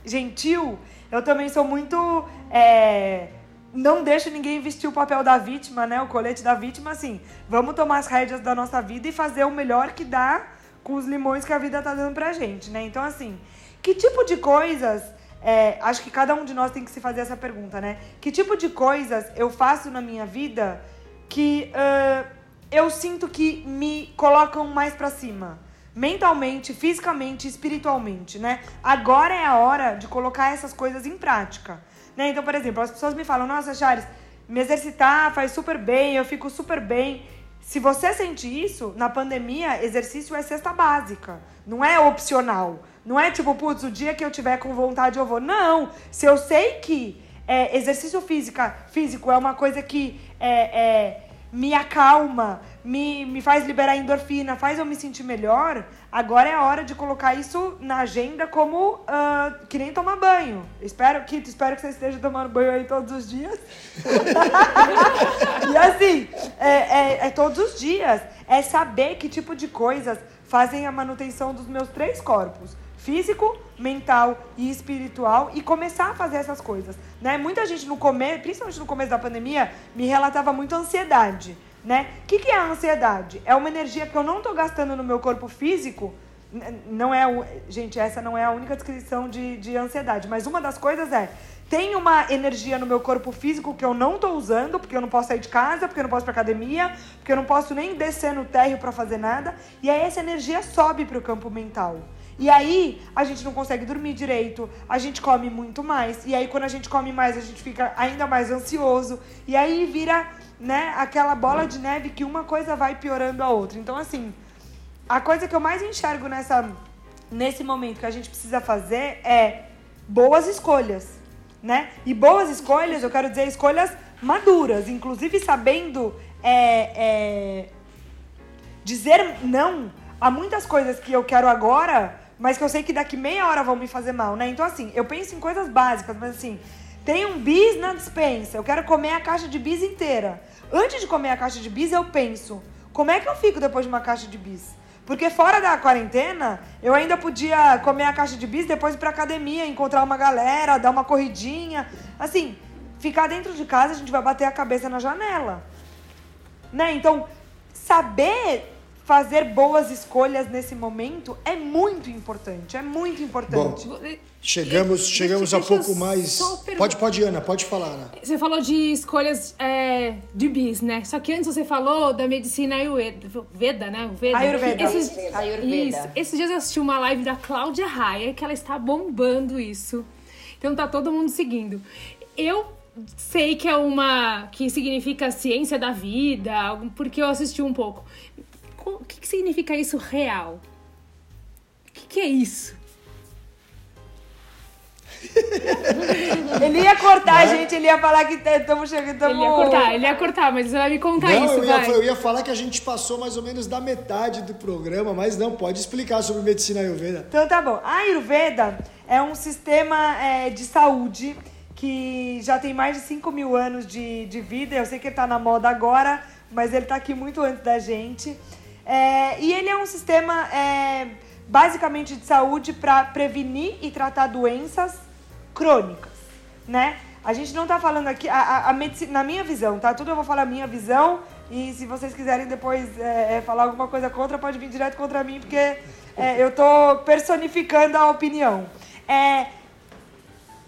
gentil, eu também sou muito é, não deixo ninguém vestir o papel da vítima, né? O colete da vítima, assim. Vamos tomar as rédeas da nossa vida e fazer o melhor que dá com os limões que a vida tá dando pra gente, né? Então, assim, que tipo de coisas. É, acho que cada um de nós tem que se fazer essa pergunta, né? Que tipo de coisas eu faço na minha vida que uh, eu sinto que me colocam mais para cima. Mentalmente, fisicamente, espiritualmente, né? Agora é a hora de colocar essas coisas em prática. Né? Então, por exemplo, as pessoas me falam, nossa, Chares, me exercitar faz super bem, eu fico super bem. Se você sente isso, na pandemia, exercício é cesta básica. Não é opcional. Não é tipo, putz, o dia que eu tiver com vontade eu vou. Não! Se eu sei que é, exercício física, físico é uma coisa que é, é, me acalma, me, me faz liberar endorfina, faz eu me sentir melhor, agora é a hora de colocar isso na agenda como uh, que nem tomar banho. Espero, Kito, espero que você esteja tomando banho aí todos os dias. e assim, é, é, é todos os dias. É saber que tipo de coisas fazem a manutenção dos meus três corpos físico, mental e espiritual e começar a fazer essas coisas, né? Muita gente no começo, principalmente no começo da pandemia, me relatava muito ansiedade, né? O que, que é a ansiedade? É uma energia que eu não estou gastando no meu corpo físico, não é, gente, essa não é a única descrição de, de ansiedade, mas uma das coisas é tem uma energia no meu corpo físico que eu não estou usando, porque eu não posso sair de casa, porque eu não posso ir pra academia, porque eu não posso nem descer no térreo para fazer nada. E aí essa energia sobe para o campo mental. E aí a gente não consegue dormir direito, a gente come muito mais. E aí quando a gente come mais, a gente fica ainda mais ansioso. E aí vira, né, aquela bola de neve que uma coisa vai piorando a outra. Então assim, a coisa que eu mais enxergo nessa nesse momento que a gente precisa fazer é boas escolhas, né? E boas escolhas, eu quero dizer escolhas maduras, inclusive sabendo é, é, dizer não a muitas coisas que eu quero agora mas que eu sei que daqui meia hora vão me fazer mal, né? Então, assim, eu penso em coisas básicas, mas assim, tem um bis na dispensa, eu quero comer a caixa de bis inteira. Antes de comer a caixa de bis, eu penso, como é que eu fico depois de uma caixa de bis? Porque fora da quarentena, eu ainda podia comer a caixa de bis, depois ir pra academia, encontrar uma galera, dar uma corridinha. Assim, ficar dentro de casa, a gente vai bater a cabeça na janela. Né? Então, saber fazer boas escolhas nesse momento é muito importante, é muito importante. Bom, chegamos, chegamos a pouco mais. Pode, pode, Ana, pode falar, Ana. Você falou de escolhas é, de bis, né? Só que antes você falou da medicina Ayurveda, né? Veda. Ayurveda. Esses, Ayurveda. Isso. Esses dias eu assisti uma live da Cláudia Raia, que ela está bombando isso. Então tá todo mundo seguindo. Eu sei que é uma que significa ciência da vida, porque eu assisti um pouco o que, que significa isso real? O que, que é isso? ele ia cortar a gente, ele ia falar que estamos chegando. Tamo... Ele ia cortar, ele ia cortar, mas você vai me contar não, isso. Eu ia, eu ia falar que a gente passou mais ou menos da metade do programa, mas não, pode explicar sobre medicina Ayurveda. Então tá bom. A Ayurveda é um sistema é, de saúde que já tem mais de 5 mil anos de, de vida. Eu sei que ele tá na moda agora, mas ele tá aqui muito antes da gente. É, e ele é um sistema é, basicamente de saúde para prevenir e tratar doenças crônicas, né? A gente não está falando aqui, a, a, a, medicina, na minha visão, tá? Tudo eu vou falar minha visão e se vocês quiserem depois é, é falar alguma coisa contra, pode vir direto contra mim, porque é, eu tô personificando a opinião. É,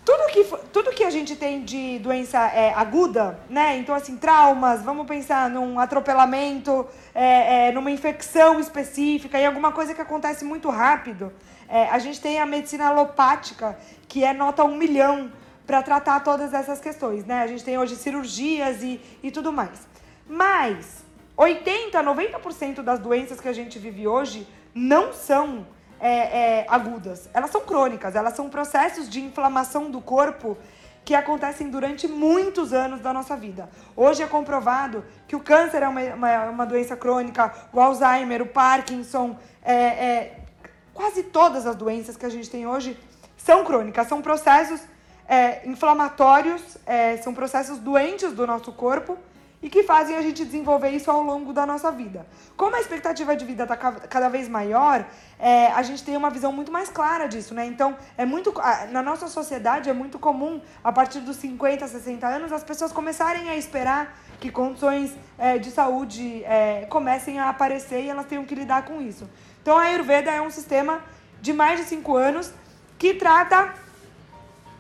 tudo que, tudo que a gente tem de doença é, aguda, né? Então, assim, traumas, vamos pensar num atropelamento, é, é, numa infecção específica, em alguma coisa que acontece muito rápido. É, a gente tem a medicina alopática, que é nota um milhão para tratar todas essas questões, né? A gente tem hoje cirurgias e, e tudo mais. Mas 80, 90% das doenças que a gente vive hoje não são é, é, agudas, elas são crônicas, elas são processos de inflamação do corpo que acontecem durante muitos anos da nossa vida. Hoje é comprovado que o câncer é uma, uma, uma doença crônica, o Alzheimer, o Parkinson, é, é, quase todas as doenças que a gente tem hoje são crônicas, são processos é, inflamatórios, é, são processos doentes do nosso corpo e que fazem a gente desenvolver isso ao longo da nossa vida. Como a expectativa de vida está cada vez maior, é, a gente tem uma visão muito mais clara disso, né? Então, é muito na nossa sociedade é muito comum, a partir dos 50, 60 anos, as pessoas começarem a esperar que condições é, de saúde é, comecem a aparecer e elas tenham que lidar com isso. Então, a Ayurveda é um sistema de mais de 5 anos que trata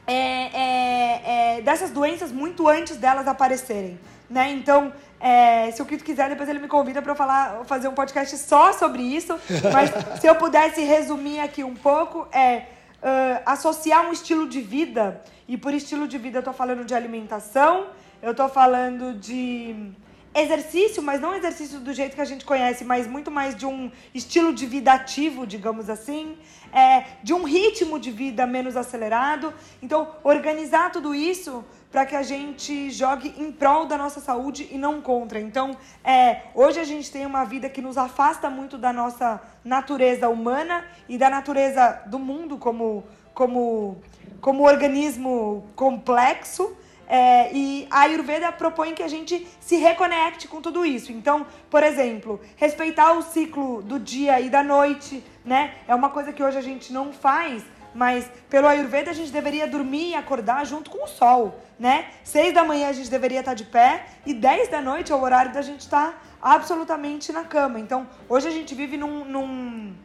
é, é, é, dessas doenças muito antes delas aparecerem né? Então, é, se o Kito quiser, depois ele me convida para eu falar, fazer um podcast só sobre isso. Mas se eu pudesse resumir aqui um pouco, é uh, associar um estilo de vida. E por estilo de vida eu tô falando de alimentação, eu tô falando de exercício, mas não exercício do jeito que a gente conhece, mas muito mais de um estilo de vida ativo, digamos assim, é, de um ritmo de vida menos acelerado. Então, organizar tudo isso para que a gente jogue em prol da nossa saúde e não contra. Então, é, hoje a gente tem uma vida que nos afasta muito da nossa natureza humana e da natureza do mundo como, como, como organismo complexo. É, e a Ayurveda propõe que a gente se reconecte com tudo isso. Então, por exemplo, respeitar o ciclo do dia e da noite, né? É uma coisa que hoje a gente não faz mas pelo Ayurveda a gente deveria dormir e acordar junto com o sol, né? Seis da manhã a gente deveria estar de pé e dez da noite é o horário da gente estar absolutamente na cama. Então, hoje a gente vive num, num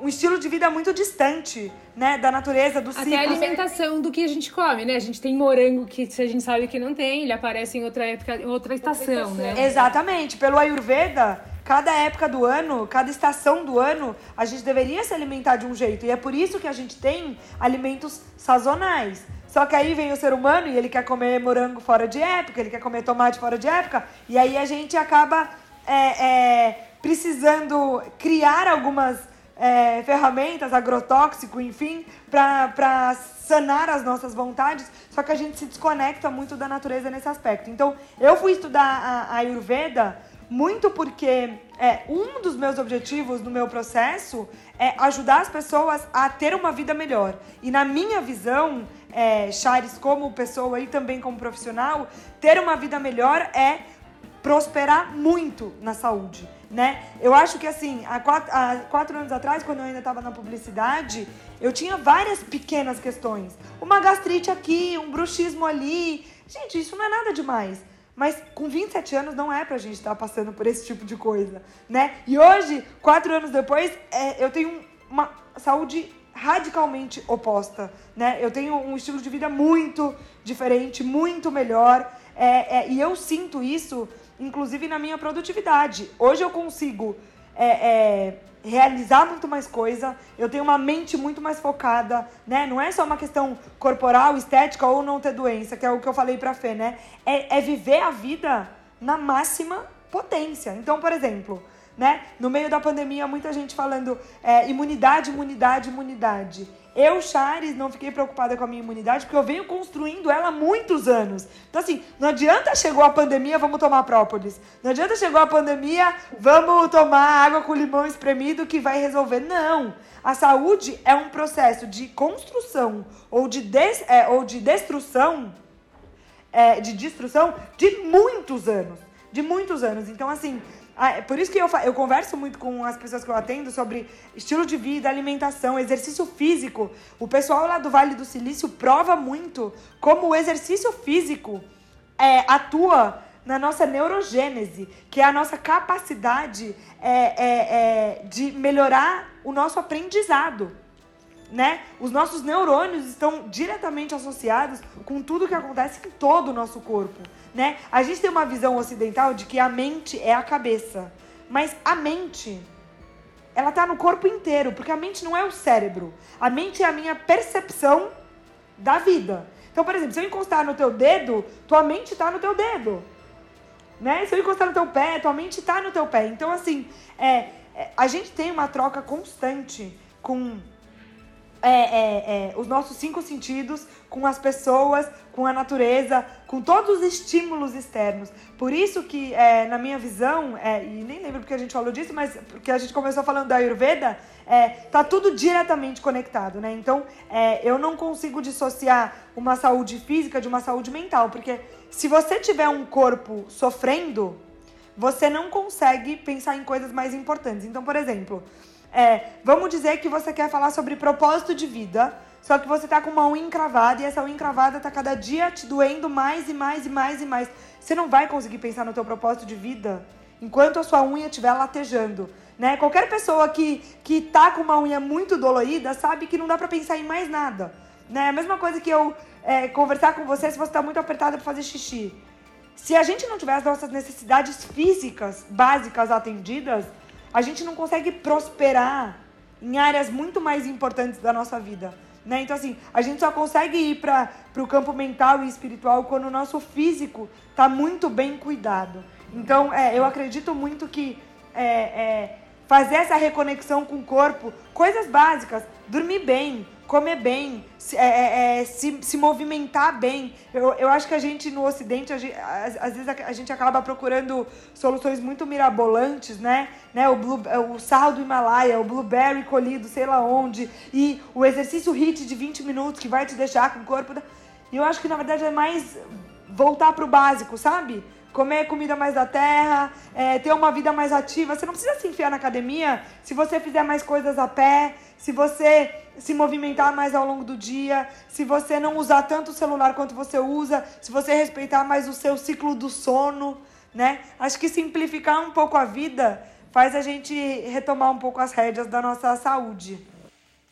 um estilo de vida muito distante, né, da natureza, do ciclo. Até a alimentação do que a gente come, né? A gente tem morango que a gente sabe que não tem, ele aparece em outra época, em outra estação, outra estação. né? Exatamente. Pelo Ayurveda, cada época do ano, cada estação do ano, a gente deveria se alimentar de um jeito. E é por isso que a gente tem alimentos sazonais. Só que aí vem o ser humano e ele quer comer morango fora de época, ele quer comer tomate fora de época, e aí a gente acaba é, é, precisando criar algumas é, ferramentas, agrotóxico, enfim, para sanar as nossas vontades, só que a gente se desconecta muito da natureza nesse aspecto. Então, eu fui estudar a, a Ayurveda muito porque é, um dos meus objetivos no meu processo é ajudar as pessoas a ter uma vida melhor. E na minha visão, é, Chares, como pessoa e também como profissional, ter uma vida melhor é prosperar muito na saúde. Né? Eu acho que assim, há quatro, há quatro anos atrás, quando eu ainda estava na publicidade, eu tinha várias pequenas questões. Uma gastrite aqui, um bruxismo ali. Gente, isso não é nada demais. Mas com 27 anos não é pra gente estar tá passando por esse tipo de coisa, né? E hoje, quatro anos depois, é, eu tenho uma saúde radicalmente oposta, né? Eu tenho um estilo de vida muito diferente, muito melhor, é, é, e eu sinto isso, inclusive na minha produtividade. Hoje eu consigo é, é, realizar muito mais coisa, eu tenho uma mente muito mais focada, né? Não é só uma questão corporal, estética ou não ter doença, que é o que eu falei pra Fê, né? É, é viver a vida na máxima potência. Então, por exemplo, né? No meio da pandemia, muita gente falando é, imunidade, imunidade, imunidade. Eu, Chares, não fiquei preocupada com a minha imunidade, porque eu venho construindo ela há muitos anos. Então, assim, não adianta chegou a pandemia, vamos tomar própolis. Não adianta chegou a pandemia, vamos tomar água com limão espremido que vai resolver. Não. A saúde é um processo de construção ou de, des, é, ou de destrução, é, de destrução de muitos anos. De muitos anos. Então, assim, ah, é por isso que eu, eu converso muito com as pessoas que eu atendo sobre estilo de vida, alimentação, exercício físico. O pessoal lá do Vale do Silício prova muito como o exercício físico é, atua na nossa neurogênese, que é a nossa capacidade é, é, é de melhorar o nosso aprendizado né? Os nossos neurônios estão diretamente associados com tudo que acontece em todo o nosso corpo, né? A gente tem uma visão ocidental de que a mente é a cabeça, mas a mente ela tá no corpo inteiro, porque a mente não é o cérebro. A mente é a minha percepção da vida. Então, por exemplo, se eu encostar no teu dedo, tua mente tá no teu dedo. Né? Se eu encostar no teu pé, tua mente tá no teu pé. Então, assim, é, é a gente tem uma troca constante com é, é, é, os nossos cinco sentidos com as pessoas, com a natureza, com todos os estímulos externos. Por isso que, é, na minha visão, é, e nem lembro porque a gente falou disso, mas porque a gente começou falando da Ayurveda, é, tá tudo diretamente conectado, né? Então, eu não consigo dissociar uma saúde física de uma saúde mental, porque se você tiver um corpo sofrendo, você não consegue pensar em coisas mais importantes. Então, por exemplo, é, vamos dizer que você quer falar sobre propósito de vida, só que você tá com uma unha encravada e essa unha encravada tá cada dia te doendo mais e mais e mais e mais. Você não vai conseguir pensar no teu propósito de vida enquanto a sua unha estiver latejando. Né? Qualquer pessoa que, que tá com uma unha muito dolorida sabe que não dá para pensar em mais nada. Né? A mesma coisa que eu é, conversar com você se você tá muito apertada para fazer xixi. Se a gente não tiver as nossas necessidades físicas básicas atendidas, a gente não consegue prosperar em áreas muito mais importantes da nossa vida. Né? Então, assim, a gente só consegue ir para o campo mental e espiritual quando o nosso físico está muito bem cuidado. Então, é, eu acredito muito que é, é, fazer essa reconexão com o corpo, coisas básicas, dormir bem, comer bem, se, é, é, é, se, se movimentar bem. Eu, eu acho que a gente no Ocidente, gente, às, às, vezes a, a, gente acaba procurando soluções muito mirabolantes, né? né? O, blue, o sarro do Himalaia, o blueberry colhido sei lá onde, e o exercício HIIT de 20 minutos que vai te deixar com o corpo. Da... E eu acho que na verdade é mais voltar para o básico, sabe? comer comida mais da terra, é, ter uma vida mais ativa. Você não precisa se enfiar na academia se você fizer mais coisas a pé, se você se movimentar mais ao longo do dia, se você não usar tanto o celular quanto você usa, se você respeitar mais o seu ciclo do sono, né? Acho que simplificar um pouco a vida faz a gente retomar um pouco as rédeas da nossa saúde.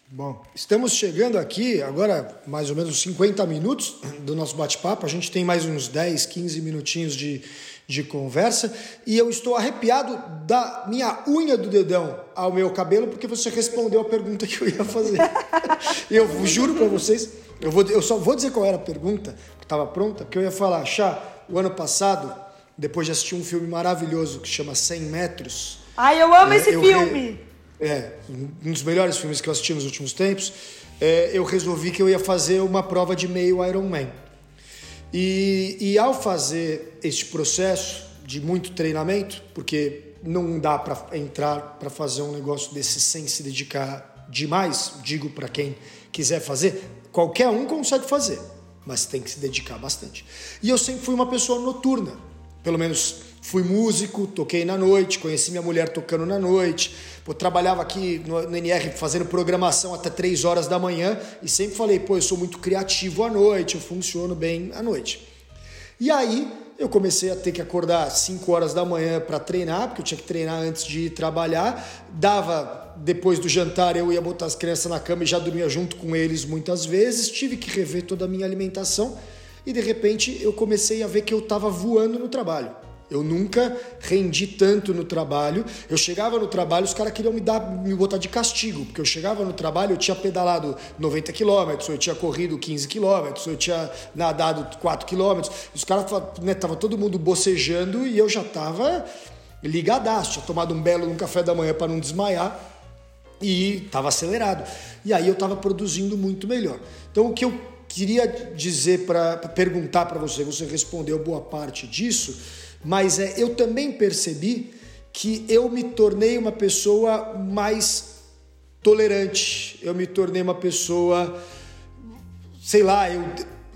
Bom, estamos chegando aqui agora mais ou menos 50 minutos do nosso bate-papo. A gente tem mais uns 10, 15 minutinhos de, de conversa e eu estou arrepiado da minha unha do dedão ao meu cabelo porque você respondeu a pergunta que eu ia fazer. eu juro para vocês, eu, vou, eu só vou dizer qual era a pergunta que estava pronta, porque eu ia falar, chá, o ano passado, depois de assistir um filme maravilhoso que chama 100 Metros. Ai, eu amo é, esse eu filme! Re é, um dos melhores filmes que eu assisti nos últimos tempos, é, eu resolvi que eu ia fazer uma prova de meio Ironman. E, e ao fazer este processo de muito treinamento, porque não dá para entrar para fazer um negócio desse sem se dedicar demais, digo para quem quiser fazer, qualquer um consegue fazer, mas tem que se dedicar bastante. E eu sempre fui uma pessoa noturna, pelo menos fui músico, toquei na noite, conheci minha mulher tocando na noite, Pô, trabalhava aqui no, no, NR fazendo programação até 3 horas da manhã e sempre falei, pô, eu sou muito criativo à noite, eu funciono bem à noite. E aí eu comecei a ter que acordar 5 horas da manhã para treinar, porque eu tinha que treinar antes de ir trabalhar. Dava, depois do jantar, eu ia botar as crianças na cama e já dormia junto com eles muitas vezes. Tive que rever toda a minha alimentação e de repente eu comecei a ver que eu estava voando no trabalho. Eu nunca rendi tanto no trabalho. Eu chegava no trabalho, os caras queriam me dar, me botar de castigo, porque eu chegava no trabalho, eu tinha pedalado 90 quilômetros, eu tinha corrido 15 quilômetros, eu tinha nadado 4 quilômetros. Os caras, né, tava todo mundo bocejando e eu já tava ligadaço, tinha tomado um belo um café da manhã para não desmaiar e estava acelerado. E aí eu estava produzindo muito melhor. Então o que eu queria dizer para perguntar para você, você respondeu boa parte disso mas é, eu também percebi que eu me tornei uma pessoa mais tolerante, eu me tornei uma pessoa, sei lá, eu,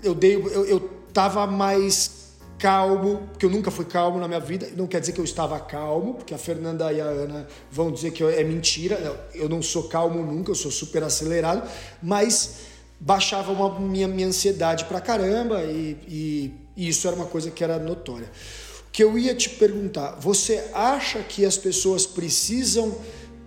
eu dei, eu, eu tava mais calmo, porque eu nunca fui calmo na minha vida, não quer dizer que eu estava calmo, porque a Fernanda e a Ana vão dizer que é mentira, eu não sou calmo nunca, eu sou super acelerado, mas baixava uma, minha, minha ansiedade pra caramba e, e, e isso era uma coisa que era notória que eu ia te perguntar, você acha que as pessoas precisam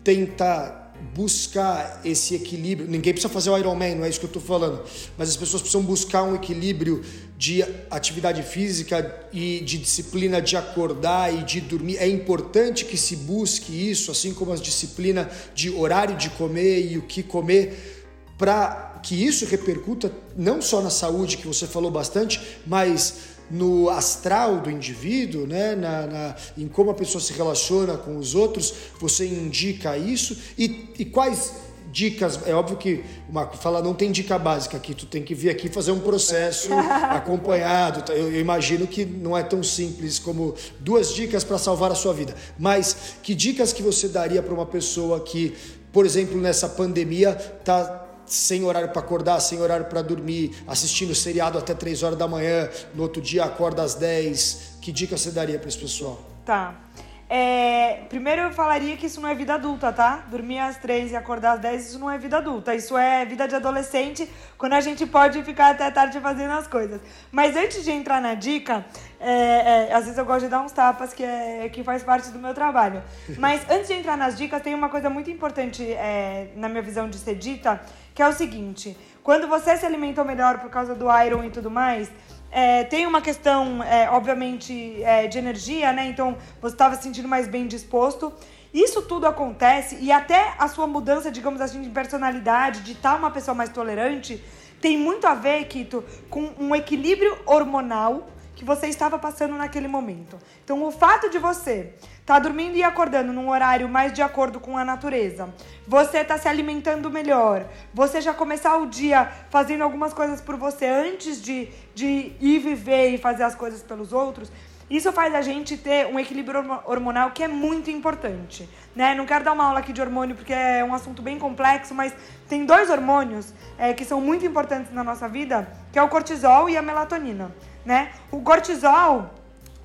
tentar buscar esse equilíbrio? Ninguém precisa fazer o Ironman, não é isso que eu estou falando, mas as pessoas precisam buscar um equilíbrio de atividade física e de disciplina de acordar e de dormir. É importante que se busque isso, assim como as disciplina de horário de comer e o que comer, para que isso repercuta não só na saúde, que você falou bastante, mas no astral do indivíduo, né? Na, na, em como a pessoa se relaciona com os outros, você indica isso e, e quais dicas, é óbvio que uma fala não tem dica básica aqui, tu tem que vir aqui fazer um processo acompanhado. Tá? Eu, eu, imagino que não é tão simples como duas dicas para salvar a sua vida. Mas que dicas que você daria para uma pessoa que, por exemplo, nessa pandemia está sem horário para acordar, sem horário para dormir, assistindo seriado até 3 horas da manhã, no outro dia acorda às 10. Que dica você daria para esse pessoal? Tá. É, primeiro eu falaria que isso não é vida adulta, tá? Dormir às três e acordar às 10, isso não é vida adulta. Isso é vida de adolescente, quando a gente pode ficar até tarde fazendo as coisas. Mas antes de entrar na dica, é, é, às vezes eu gosto de dar uns tapas, que, é, que faz parte do meu trabalho. Mas antes de entrar nas dicas, tem uma coisa muito importante é, na minha visão de ser dita, que é o seguinte: quando você se alimentou melhor por causa do iron e tudo mais, é, tem uma questão, é, obviamente, é, de energia, né? Então você estava se sentindo mais bem disposto. Isso tudo acontece e até a sua mudança, digamos assim, de personalidade, de estar tá uma pessoa mais tolerante, tem muito a ver, Kito, com um equilíbrio hormonal que você estava passando naquele momento. Então, o fato de você tá dormindo e acordando num horário mais de acordo com a natureza, você está se alimentando melhor, você já começar o dia fazendo algumas coisas por você antes de, de ir viver e fazer as coisas pelos outros, isso faz a gente ter um equilíbrio hormonal que é muito importante, né? Não quero dar uma aula aqui de hormônio porque é um assunto bem complexo, mas tem dois hormônios é, que são muito importantes na nossa vida, que é o cortisol e a melatonina né? O cortisol,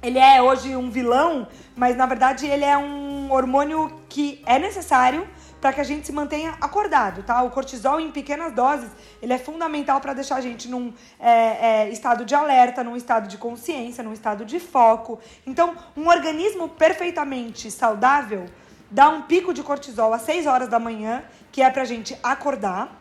ele é hoje um vilão, mas na verdade ele é um hormônio que é necessário para que a gente se mantenha acordado, tá? O cortisol em pequenas doses, ele é fundamental para deixar a gente num é, é, estado de alerta, num estado de consciência, num estado de foco. Então, um organismo perfeitamente saudável dá um pico de cortisol às 6 horas da manhã, que é para a gente acordar.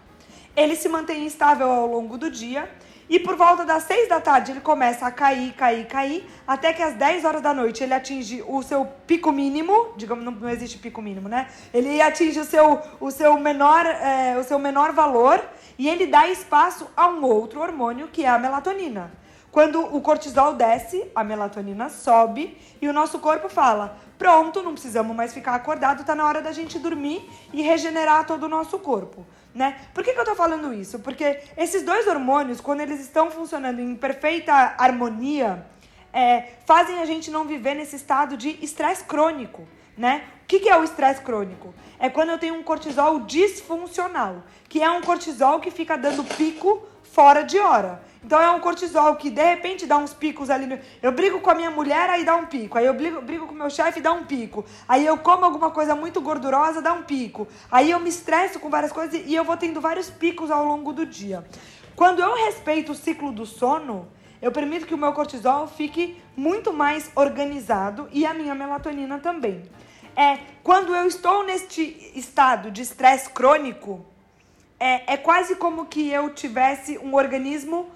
Ele se mantém estável ao longo do dia e por volta das 6 da tarde ele começa a cair, cair, cair, até que às 10 horas da noite ele atinge o seu pico mínimo, digamos, não, não existe pico mínimo, né? Ele atinge o seu, o seu, menor, é, o seu menor valor e ele dá espaço a um outro hormônio que é a melatonina. Quando o cortisol desce, a melatonina sobe e o nosso corpo fala: pronto, não precisamos mais ficar acordado, está na hora da gente dormir e regenerar todo o nosso corpo né? Por que, que eu tô falando isso? Porque esses dois hormônios, quando eles estão funcionando em perfeita harmonia, é, fazem a gente não viver nesse estado de estresse crônico, né? O que, que é o estresse crônico? É quando eu tenho um cortisol disfuncional, que é um cortisol que fica dando pico fora de hora. Então é um cortisol que de repente dá uns picos ali. No... Eu brigo com a minha mulher, aí dá um pico. Aí eu brigo, brigo com o meu chefe, dá um pico. Aí eu como alguma coisa muito gordurosa, dá um pico. Aí eu me estresso com várias coisas e eu vou tendo vários picos ao longo do dia. Quando eu respeito o ciclo do sono, eu permito que o meu cortisol fique muito mais organizado e a minha melatonina também. É, quando eu estou neste estado de estresse crônico, é, é quase como que eu tivesse um organismo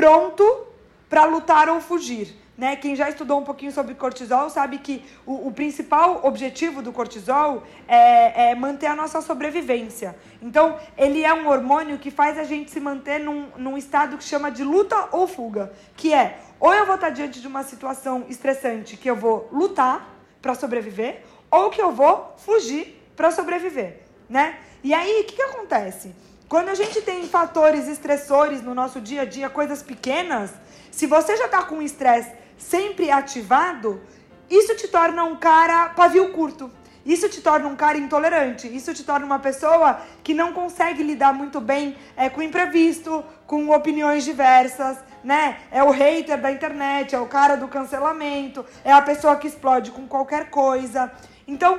pronto para lutar ou fugir. Né? Quem já estudou um pouquinho sobre cortisol sabe que o, o principal objetivo do cortisol é, é, manter a nossa sobrevivência. Então, ele é um hormônio que faz a gente se manter num, num estado que chama de luta ou fuga, que é ou eu vou estar diante de uma situação estressante que eu vou lutar para sobreviver, ou que eu vou fugir para sobreviver, né? E aí, o que, que acontece? Quando a gente tem fatores estressores no nosso dia a dia, coisas pequenas, se você já está com estresse sempre ativado, isso te torna um cara pavio curto. Isso te torna um cara intolerante. Isso te torna uma pessoa que não consegue lidar muito bem é, com imprevisto, com opiniões diversas, né? É o hater da internet, é o cara do cancelamento, é a pessoa que explode com qualquer coisa. Então,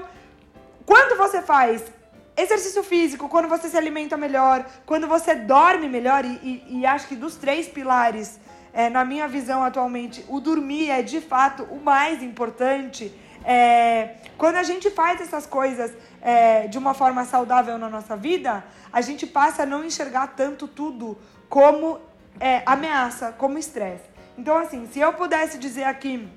quando você faz exercício físico, quando você se alimenta melhor, quando você dorme melhor, e, e, e acho que dos três pilares é, na minha visão atualmente, o dormir é de fato o mais importante. É, quando a gente faz essas coisas é, de uma forma saudável na nossa vida, a gente passa a não enxergar tanto tudo como é, ameaça, como estresse. Então, assim, se eu pudesse dizer aqui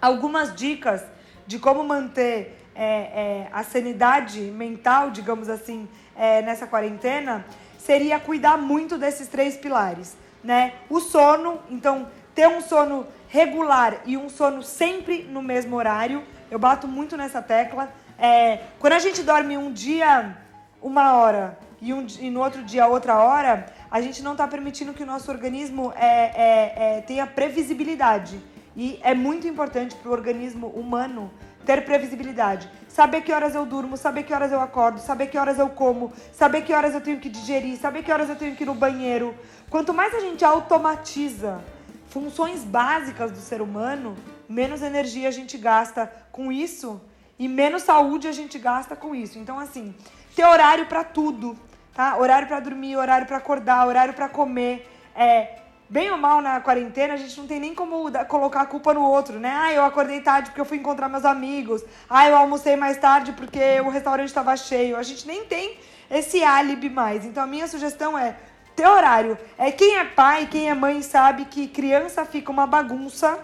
algumas dicas de como manter é, é, a sanidade mental, digamos assim, é, nessa quarentena, seria cuidar muito desses três pilares né? O sono, então ter um sono regular e um sono sempre no mesmo horário. Eu bato muito nessa tecla. É, quando a gente dorme um dia uma hora e, um, e no outro dia outra hora, a gente não está permitindo que o nosso organismo é, é, tenha previsibilidade. E é muito importante para o organismo humano ter previsibilidade. Saber que horas eu durmo, saber que horas eu acordo, saber que horas eu como, saber que horas eu tenho que digerir, saber que horas eu tenho que ir no banheiro. Quanto mais a gente automatiza funções básicas do ser humano, menos energia a gente gasta com isso e menos saúde a gente gasta com isso. Então, assim, ter horário para tudo, tá? Horário para dormir, horário para acordar, horário para comer. É, bem ou mal na quarentena, a gente não tem nem como colocar a culpa no outro, né? Ah, eu acordei tarde porque eu fui encontrar meus amigos. Ah, eu almocei mais tarde porque o restaurante estava cheio. A gente nem tem esse álibi mais. Então, a minha sugestão é ter horário. É quem é pai, quem é mãe sabe que criança fica uma bagunça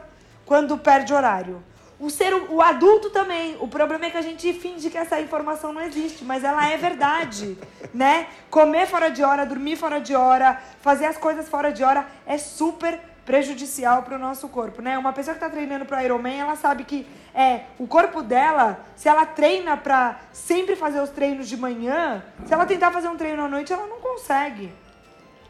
quando perde horário. O ser o adulto também. O problema é que a gente finge que essa informação não existe, mas ela é verdade, né? Comer fora de hora, dormir fora de hora, fazer as coisas fora de hora é super prejudicial para o nosso corpo, né? Uma pessoa que está treinando para Ironman, ela sabe que é o corpo dela, se ela treina para sempre fazer os treinos de manhã, se ela tentar fazer um treino à noite, ela não consegue.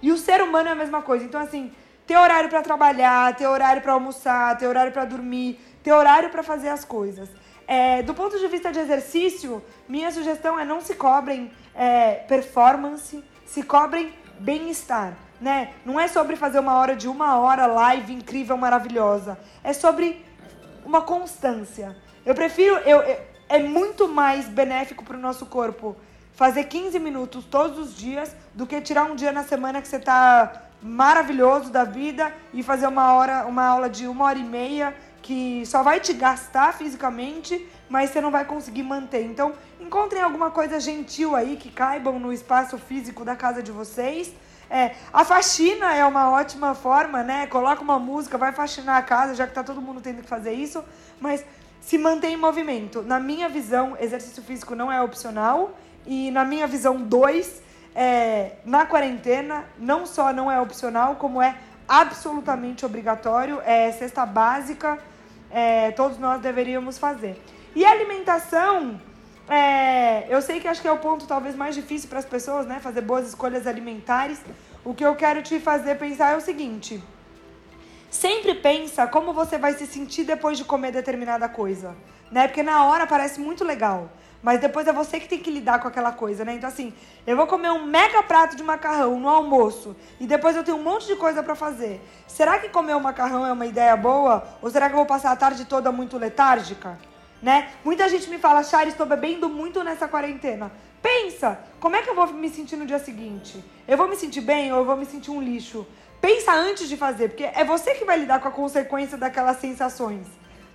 E o ser humano é a mesma coisa. Então, assim, ter horário para trabalhar, ter horário para almoçar, ter horário para dormir, ter horário para fazer as coisas. É, do ponto de vista de exercício, minha sugestão é não se cobrem é, performance, se cobrem bem-estar. Né? Não é sobre fazer uma hora de uma hora live incrível, maravilhosa. É sobre uma constância. Eu prefiro. Eu, eu é muito mais benéfico para o nosso corpo fazer 15 minutos todos os dias do que tirar um dia na semana que você tá maravilhoso da vida e fazer uma hora, uma aula de uma hora e meia que só vai te gastar fisicamente, mas você não vai conseguir manter. Então, encontrem alguma coisa gentil aí que caibam no espaço físico da casa de vocês. É, a faxina é uma ótima forma, né? Coloca uma música, vai faxinar a casa, já que tá todo mundo tendo que fazer isso, mas se mantém em movimento. Na minha visão, exercício físico não é opcional e na minha visão, dois, é, na quarentena, não só não é opcional, como é absolutamente obrigatório, é cesta básica, é, todos nós deveríamos fazer. E alimentação, é, eu sei que acho que é o ponto talvez mais difícil para as pessoas, né? Fazer boas escolhas alimentares. O que eu quero te fazer pensar é o seguinte: sempre pensa como você vai se sentir depois de comer determinada coisa, né? Porque na hora parece muito legal. Mas depois é você que tem que lidar com aquela coisa, né? Então, assim, eu vou comer um mega prato de macarrão no almoço e depois eu tenho um monte de coisa para fazer. Será que comer o um macarrão é uma ideia boa? Ou será que eu vou passar a tarde toda muito letárgica? Né? Muita gente me fala, Chari, estou bebendo muito nessa quarentena. Pensa, como é que eu vou me sentir no dia seguinte? Eu vou me sentir bem ou eu vou me sentir um lixo? Pensa antes de fazer, porque é você que vai lidar com a consequência daquelas sensações.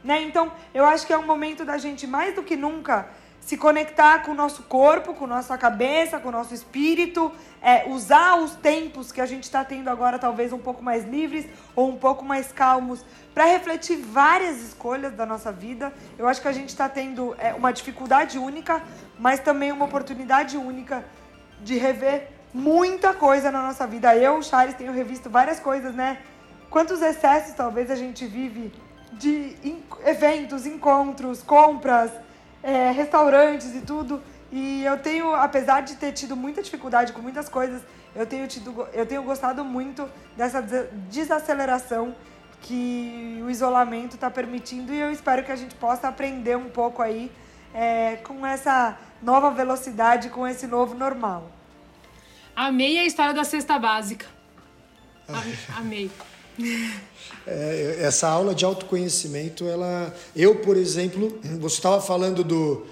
Né? Então, eu acho que é um momento da gente, mais do que nunca, se conectar com o nosso corpo, com nossa cabeça, com o nosso espírito, é, usar os tempos que a gente está tendo agora, talvez um pouco mais livres ou um pouco mais calmos, para refletir várias escolhas da nossa vida. Eu acho que a gente está tendo é, uma dificuldade única, mas também uma oportunidade única de rever muita coisa na nossa vida. Eu, Charles, tenho revisto várias coisas, né? Quantos excessos talvez a gente vive de eventos, encontros, compras, é, restaurantes e tudo. E eu tenho, apesar de ter tido muita dificuldade com muitas coisas, eu tenho, tido, eu tenho gostado muito dessa desaceleração que o isolamento está permitindo e eu espero que a gente possa aprender um pouco aí é, com essa nova velocidade, com esse novo normal. Amei a história da cesta básica. Amei. É, essa aula de autoconhecimento, ela, eu, por exemplo, você estava falando do,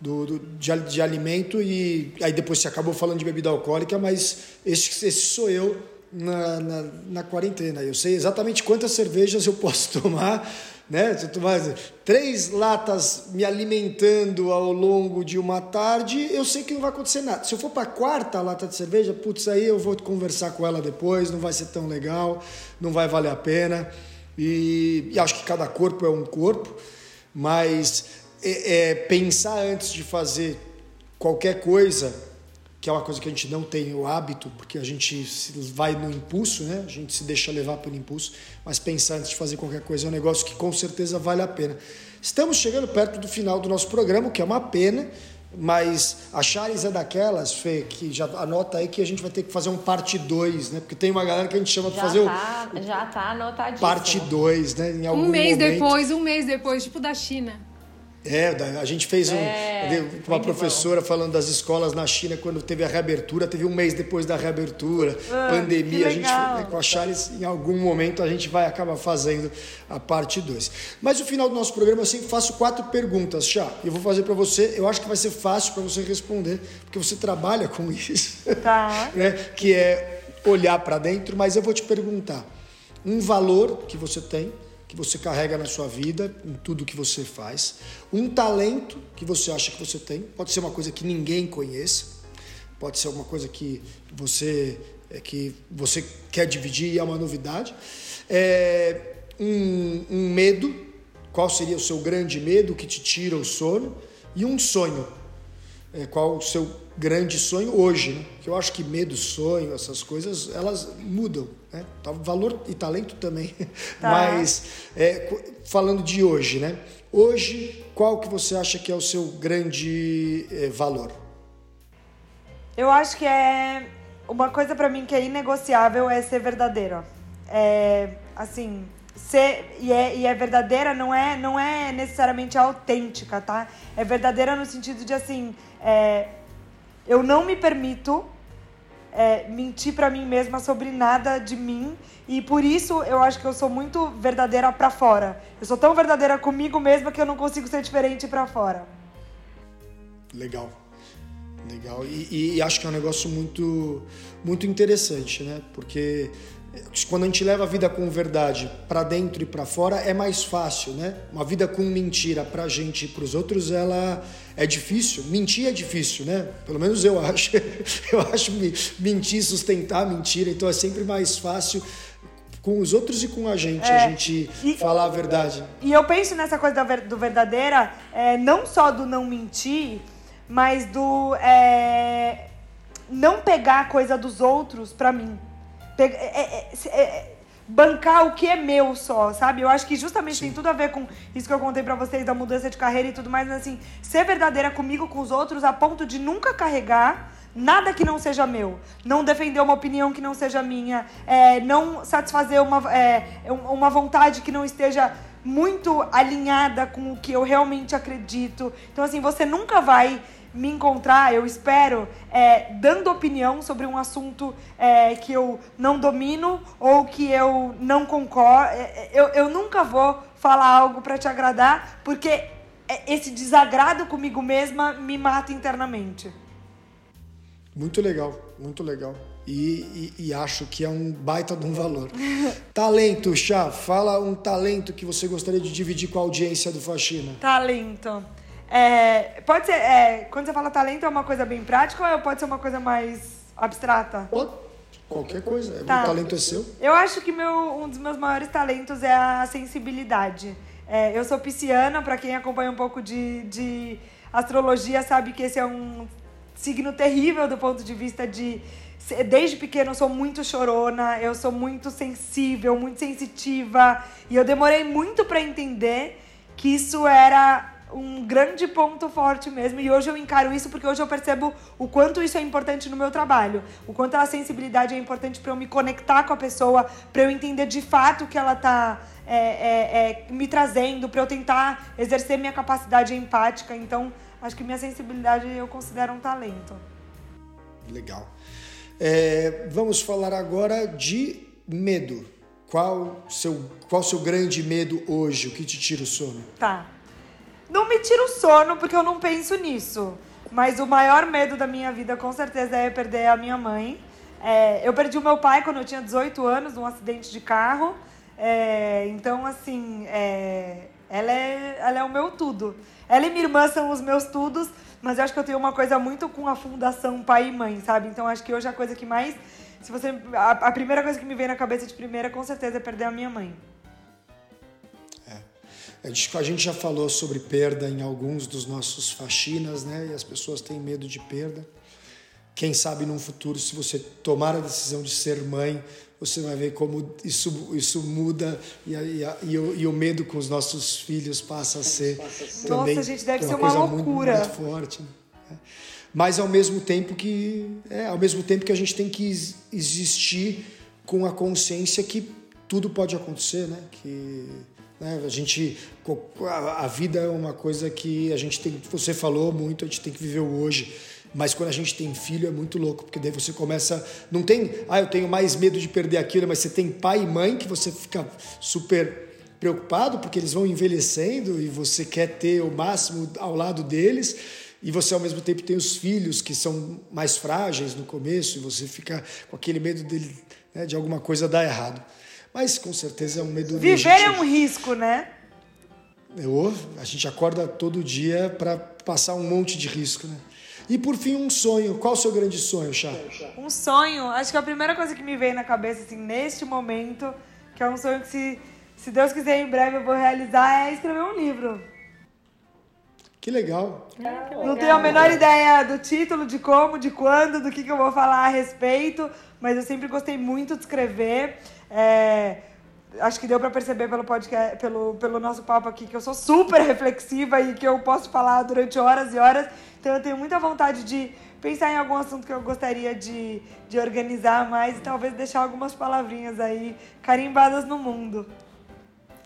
do, do de, de, alimento e aí depois você acabou falando de bebida alcoólica, mas esse, esse sou eu na, na, na quarentena. Eu sei exatamente quantas cervejas eu posso tomar né? Se eu tomar três latas me alimentando ao longo de uma tarde, eu sei que não vai acontecer nada. Se eu for para a quarta lata de cerveja, putz, aí eu vou conversar com ela depois, não vai ser tão legal, não vai valer a pena. E, e acho que cada corpo é um corpo, mas é, é, pensar antes de fazer qualquer coisa que é uma coisa que a gente não tem o hábito, porque a gente vai no impulso, né? A gente se deixa levar pelo impulso, mas pensar antes de fazer qualquer coisa é um negócio que com certeza vale a pena. Estamos chegando perto do final do nosso programa, o que é uma pena, mas a Charles é daquelas, Fê, que já anota aí que a gente vai ter que fazer um parte 2, né? Porque tem uma galera que a gente chama para fazer tá, o. Já tá anotadíssimo. Parte 2, né? Em algum um mês momento. depois, um mês depois, tipo da China. É, a gente fez um, é, uma professora bom. falando das escolas na China quando teve a reabertura, teve um mês depois da reabertura, ah, pandemia, a gente com a Charles em algum momento a gente vai acabar fazendo a parte 2. Mas no final do nosso programa eu sempre faço quatro perguntas, Chá. Eu vou fazer para você, eu acho que vai ser fácil para você responder, porque você trabalha com isso. Tá. né? Que é olhar para dentro, mas eu vou te perguntar um valor que você tem que você carrega na sua vida, em tudo que você faz, um talento que você acha que você tem, pode ser uma coisa que ninguém conheça, pode ser alguma coisa que você é, que você quer dividir e é uma novidade, é, um, um medo, qual seria o seu grande medo que te tira o sono? E um sonho, é, qual o seu grande sonho hoje, né? Que eu acho que medo, sonho, essas coisas, elas mudam, né? Tá, valor e talento também. Tá. Mas é, falando de hoje, né? Hoje, qual que você acha que é o seu grande é, valor? Eu acho que é uma coisa para mim que é inegociável é ser verdadeiro. É, assim, ser e é, e é verdadeira não é não é necessariamente autêntica, tá? É verdadeira no sentido de assim, é, eu não me permito é, mentir para mim mesma sobre nada de mim e por isso eu acho que eu sou muito verdadeira para fora. Eu sou tão verdadeira comigo mesma que eu não consigo ser diferente para fora. Legal, legal e, e, acho que é um negócio muito muito interessante, né? Porque quando a gente leva a vida com verdade para dentro e para fora é mais fácil, né? Uma vida com mentira para a gente e para os outros ela é difícil. Mentir é difícil, né? Pelo menos eu acho. Eu acho mentir, sustentar mentira, então é sempre mais fácil com os outros e com a gente, é, a gente e, falar a verdade. E eu penso nessa coisa do verdadeira, é, não só do não mentir, mas do é, não pegar a coisa dos outros para mim. É, é, é, é, bancar o que é meu só, sabe? Eu acho que justamente Sim. tem tudo a ver com isso que eu contei para vocês da mudança de carreira e tudo mais, mas assim, ser verdadeira comigo, com os outros, a ponto de nunca carregar nada que não seja meu, não defender uma opinião que não seja minha, é, não satisfazer uma, é, uma vontade que não esteja muito alinhada com o que eu realmente acredito. Então, assim, você nunca vai me encontrar, eu espero, é, dando opinião sobre um assunto é, que eu não domino ou que eu não concordo. É, é, eu, eu nunca vou falar algo para te agradar, porque é, esse desagrado comigo mesma me mata internamente. Muito legal, muito legal. E, e, e, acho que é um baita de um valor. talento, Chá, fala um talento que você gostaria de dividir com a audiência do Faxina. Talento. É, pode ser, é, quando você fala talento, é uma coisa bem prática ou pode ser uma coisa mais abstrata? Pode, qualquer coisa. Tá. O talento é seu. Eu acho que meu, um dos meus maiores talentos é a sensibilidade. É, eu sou pisciana, para quem acompanha um pouco de, de astrologia sabe que esse é um signo terrível do ponto de vista de. Desde pequeno eu sou muito chorona, eu sou muito sensível, muito sensitiva. E eu demorei muito para entender que isso era um grande ponto forte mesmo. E hoje eu encaro isso porque hoje eu percebo o quanto isso é importante no meu trabalho. O quanto a sensibilidade é importante para eu me conectar com a pessoa, para eu entender de fato o que ela está é, é, é, me trazendo, para eu tentar exercer minha capacidade empática. Então, acho que minha sensibilidade eu considero um talento. Legal. É, vamos falar agora de medo. Qual seu qual seu grande medo hoje? O que te tira o sono? Tá. Não me tira o sono porque eu não penso nisso. Mas o maior medo da minha vida com certeza é perder a minha mãe. É, eu perdi o meu pai quando eu tinha 18 anos num acidente de carro. É, então, assim, é, ela, é, ela é o meu tudo. Ela e minha irmã são os meus tudos, mas eu acho que eu tenho uma coisa muito com a fundação pai e mãe, sabe? Então acho que hoje a coisa que mais. Se você. A, a primeira coisa que me vem na cabeça de primeira, com certeza, é perder a minha mãe. É. A gente já falou sobre perda em alguns dos nossos faxinas, né? E as pessoas têm medo de perda. Quem sabe num futuro, se você tomar a decisão de ser mãe, você vai ver como isso, isso muda e, e, e, o, e o medo com os nossos filhos passa a ser Nossa, também gente, deve uma ser uma loucura. Muito, muito forte. Né? Mas ao mesmo tempo que é, ao mesmo tempo que a gente tem que existir com a consciência que tudo pode acontecer, né? Que né, a gente a, vida é uma coisa que a gente tem, você falou muito, a gente tem que viver o hoje mas quando a gente tem filho é muito louco, porque daí você começa. Não tem, ah, eu tenho mais medo de perder aquilo, mas você tem pai e mãe que você fica super preocupado, porque eles vão envelhecendo e você quer ter o máximo ao lado deles. E você ao mesmo tempo tem os filhos que são mais frágeis no começo, e você fica com aquele medo dele, né, de alguma coisa dar errado. Mas com certeza é um medo Viver legítimo. é um risco, né? Eu, a gente acorda todo dia para passar um monte de risco, né? E por fim, um sonho. Qual o seu grande sonho, Chá? Um sonho, acho que a primeira coisa que me veio na cabeça, assim, neste momento, que é um sonho que, se, se Deus quiser, em breve eu vou realizar, é escrever um livro. Que legal. É, que legal. Não tenho a menor ideia do título, de como, de quando, do que, que eu vou falar a respeito, mas eu sempre gostei muito de escrever. É, acho que deu para perceber pelo podcast, pelo, pelo nosso papo aqui, que eu sou super reflexiva e que eu posso falar durante horas e horas. Então eu tenho muita vontade de pensar em algum assunto que eu gostaria de, de organizar mais e talvez deixar algumas palavrinhas aí carimbadas no mundo.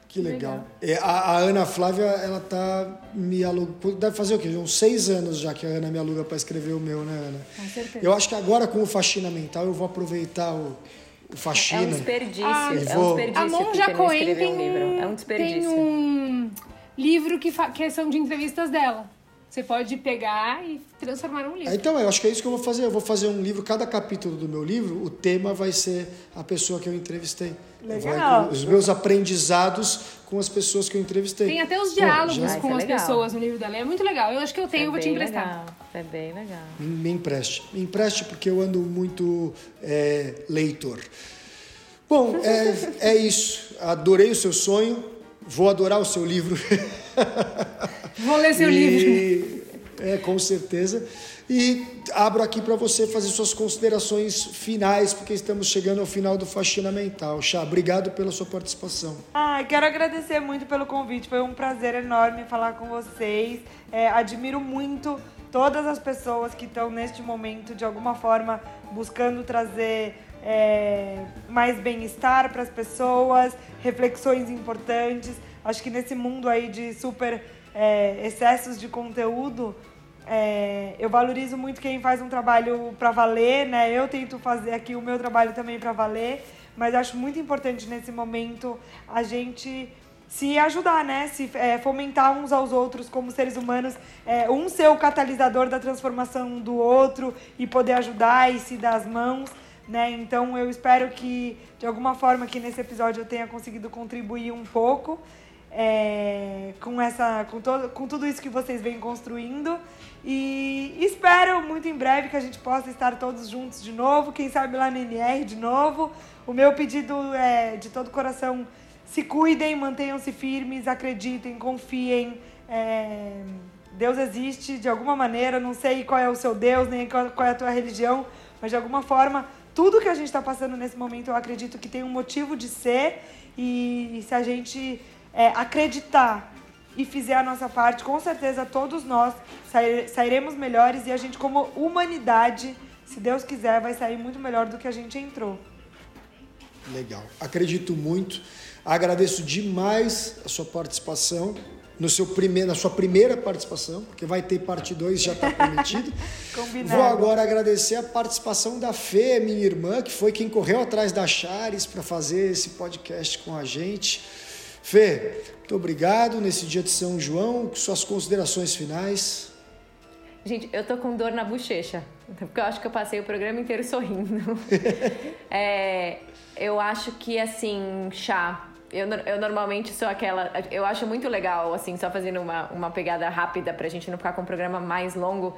Que legal. legal. É, a, a, Ana Flávia, ela tá me alugando. Deve fazer o quê? Uns seis anos já que a Ana me aluga para escrever o meu, né, Ana? Com certeza. Eu acho que agora com o Faxina Mental eu vou aproveitar o, o Faxina. É um desperdício. Ah, é um desperdício. A Monja Coen tem um, livro. É um desperdício. Tem um livro que, que são de entrevistas dela. Você pode pegar e transformar num livro. Então, eu acho que é isso que eu vou fazer. Eu vou fazer um livro, cada capítulo do meu livro, o tema vai ser a pessoa que eu entrevistei. Legal. Vai, os meus aprendizados com as pessoas que eu entrevistei. Tem até os diálogos Pô, com as legal. pessoas no livro dela. É muito legal. Eu acho que eu tenho, é eu vou te emprestar. Legal. É bem legal. Me, me empreste. Me empreste porque eu ando muito é, leitor. Bom, é, é isso. Adorei o seu sonho. Vou adorar o seu livro. Vou ler seu e, livro. É, com certeza. E abro aqui para você fazer suas considerações finais, porque estamos chegando ao final do Faxina Mental. Chá, obrigado pela sua participação. Ah, quero agradecer muito pelo convite. Foi um prazer enorme falar com vocês. É, admiro muito todas as pessoas que estão neste momento, de alguma forma, buscando trazer é, mais bem-estar para as pessoas, reflexões importantes. Acho que nesse mundo aí de super é, excessos de conteúdo, é, eu valorizo muito quem faz um trabalho para valer, né? Eu tento fazer aqui o meu trabalho também para valer, mas acho muito importante nesse momento a gente se ajudar, né? Se é, fomentar uns aos outros como seres humanos, é, um ser o catalisador da transformação do outro e poder ajudar e se dar as mãos, né? Então eu espero que de alguma forma aqui nesse episódio eu tenha conseguido contribuir um pouco é, com essa, com todo, com tudo isso que vocês vêm construindo e espero muito em breve que a gente possa estar todos juntos de novo, quem sabe lá no NR de novo. O meu pedido é de todo coração se cuidem, mantenham-se firmes, acreditem, confiem. É... Deus existe de alguma maneira, não sei qual é o seu Deus, nem qual é a tua religião, mas de alguma forma, tudo que a gente está passando nesse momento, eu acredito que tem um motivo de ser. E se a gente é, acreditar e fizer a nossa parte, com certeza todos nós sairemos melhores e a gente, como humanidade, se Deus quiser, vai sair muito melhor do que a gente entrou. Legal. Acredito muito. Agradeço demais a sua participação no seu primeiro, na sua primeira participação, porque vai ter parte 2, já está prometido. Combinado. Vou agora agradecer a participação da Fê, minha irmã, que foi quem correu atrás da Chares para fazer esse podcast com a gente. Fê, muito obrigado nesse dia de São João, suas considerações finais. Gente, eu tô com dor na bochecha, porque eu acho que eu passei o programa inteiro sorrindo. é, eu acho que, assim, chá, eu, eu normalmente sou aquela. Eu acho muito legal, assim, só fazendo uma, uma pegada rápida pra gente não ficar com um programa mais longo.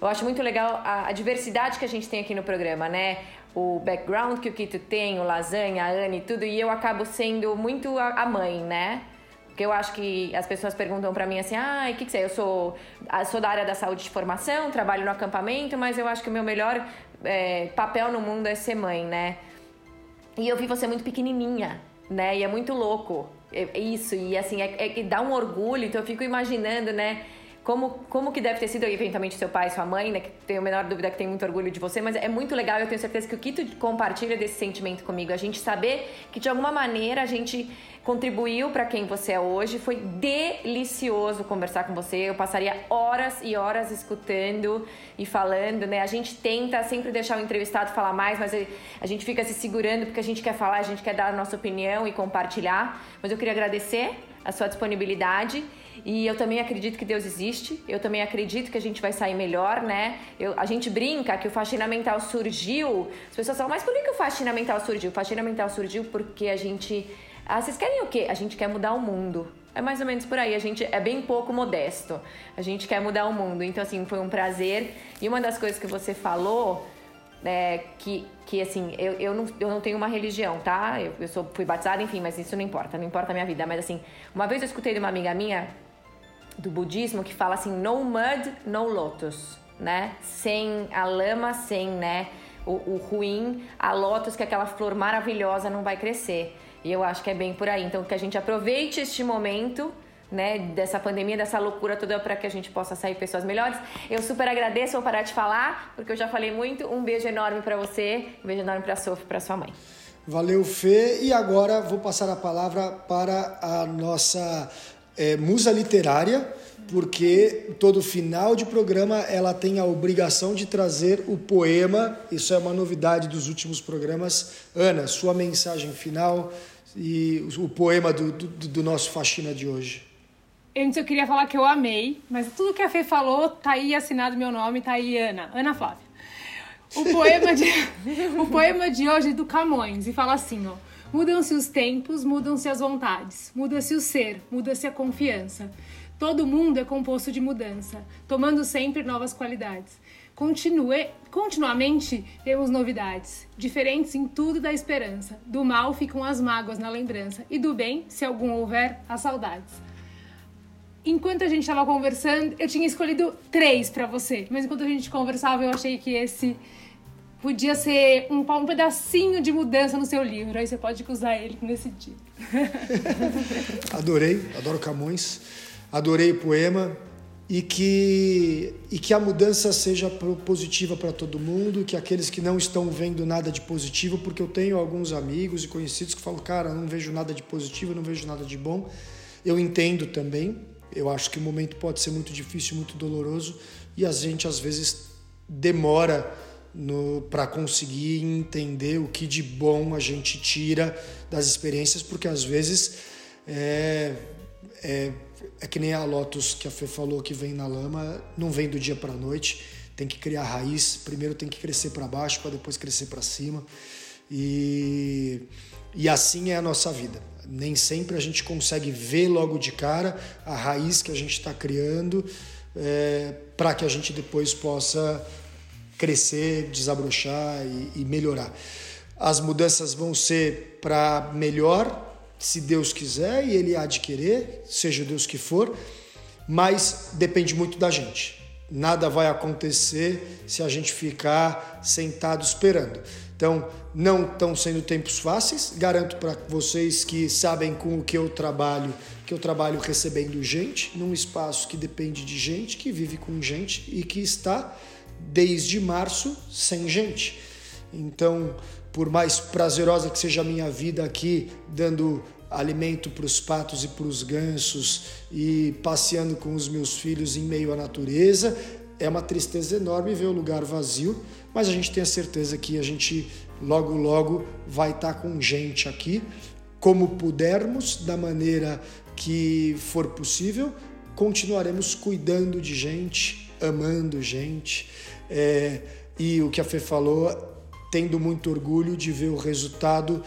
Eu acho muito legal a, a diversidade que a gente tem aqui no programa, né? O background que o Kito tem, o lasanha, a Anne e tudo, e eu acabo sendo muito a, mãe, né? Porque eu acho que as pessoas perguntam para mim assim: ah, o que, que você é? Eu sou, sou da área da saúde de formação, trabalho no acampamento, mas eu acho que o meu melhor é, papel no mundo é ser mãe, né? E eu vi você muito pequenininha né? E é muito louco isso. E assim, é, é, dá um orgulho. Então eu fico imaginando, né? Como, como que deve ter sido, eventualmente, seu pai, sua mãe, né? Que tenho a menor dúvida que tem muito orgulho de você, mas é muito legal eu tenho certeza que o Kito compartilha desse sentimento comigo. A gente saber que, de alguma maneira, a gente contribuiu para quem você é hoje. Foi delicioso conversar com você. Eu passaria horas e horas escutando e falando, né? A gente tenta sempre deixar o entrevistado falar mais, mas a gente fica se segurando porque a gente quer falar, a gente quer dar a nossa opinião e compartilhar. Mas eu queria agradecer a sua disponibilidade. E eu também acredito que Deus existe, eu também acredito que a gente vai sair melhor, né? Eu, a gente brinca que o faxina mental surgiu, as pessoas falam, mas por que, que o faxina mental surgiu? O faxina mental surgiu porque a gente ah, vocês querem o quê? A gente quer mudar o mundo. É mais ou menos por aí. A gente é bem pouco modesto. A gente quer mudar o mundo. Então, assim, foi um prazer. E uma das coisas que você falou, é, que, que assim, eu, eu, não, eu não tenho uma religião, tá? Eu, eu sou, fui batizada, enfim, mas isso não importa. Não importa a minha vida. Mas, assim, uma vez eu escutei de uma amiga minha do budismo que fala assim: no mud, no lotus, né? Sem a lama, sem, né? O, o ruim, a lotus, que é aquela flor maravilhosa, não vai crescer. E eu acho que é bem por aí. Então, que a gente aproveite este momento. Né, dessa pandemia, dessa loucura toda para que a gente possa sair pessoas melhores. Eu super agradeço, vou parar de falar, porque eu já falei muito. Um beijo enorme para você, um beijo enorme para a Sofia, para sua mãe. Valeu, Fê. E agora vou passar a palavra para a nossa é, musa literária, porque todo final de programa ela tem a obrigação de trazer o poema. Isso é uma novidade dos últimos programas. Ana, sua mensagem final e o poema do, do, do nosso faxina de hoje. Antes eu queria falar que eu amei, mas tudo que a Fê falou, tá aí assinado meu nome, tá aí Ana, Ana Flávia. O poema de, o poema de hoje é do Camões e fala assim, ó. Mudam-se os tempos, mudam-se as vontades, muda-se o ser, muda-se a confiança. Todo mundo é composto de mudança, tomando sempre novas qualidades. Continue, continuamente temos novidades, diferentes em tudo da esperança. Do mal ficam as mágoas na lembrança, e do bem, se algum houver, as saudades. Enquanto a gente estava conversando, eu tinha escolhido três para você, mas enquanto a gente conversava, eu achei que esse podia ser um, um pedacinho de mudança no seu livro. Aí você pode usar ele nesse dia. Adorei, adoro Camões, adorei o poema e que, e que a mudança seja positiva para todo mundo, que aqueles que não estão vendo nada de positivo, porque eu tenho alguns amigos e conhecidos que falam, cara, não vejo nada de positivo, não vejo nada de bom. Eu entendo também, eu acho que o momento pode ser muito difícil, muito doloroso e a gente às vezes demora para conseguir entender o que de bom a gente tira das experiências, porque às vezes É, é, é que nem a Lotus que a Fê falou que vem na lama, não vem do dia para a noite, tem que criar raiz, primeiro tem que crescer para baixo para depois crescer para cima. E, e assim é a nossa vida. Nem sempre a gente consegue ver logo de cara a raiz que a gente está criando é, para que a gente depois possa crescer, desabrochar e, e melhorar. As mudanças vão ser para melhor, se Deus quiser e Ele há de querer, seja Deus que for, mas depende muito da gente. Nada vai acontecer se a gente ficar sentado esperando. Então, não estão sendo tempos fáceis. Garanto para vocês que sabem com o que eu trabalho, que eu trabalho recebendo gente, num espaço que depende de gente, que vive com gente e que está desde março sem gente. Então, por mais prazerosa que seja a minha vida aqui, dando alimento para os patos e para os gansos e passeando com os meus filhos em meio à natureza, é uma tristeza enorme ver o lugar vazio, mas a gente tem a certeza que a gente logo logo vai estar com gente aqui, como pudermos, da maneira que for possível, continuaremos cuidando de gente, amando gente. É, e o que a Fê falou, tendo muito orgulho de ver o resultado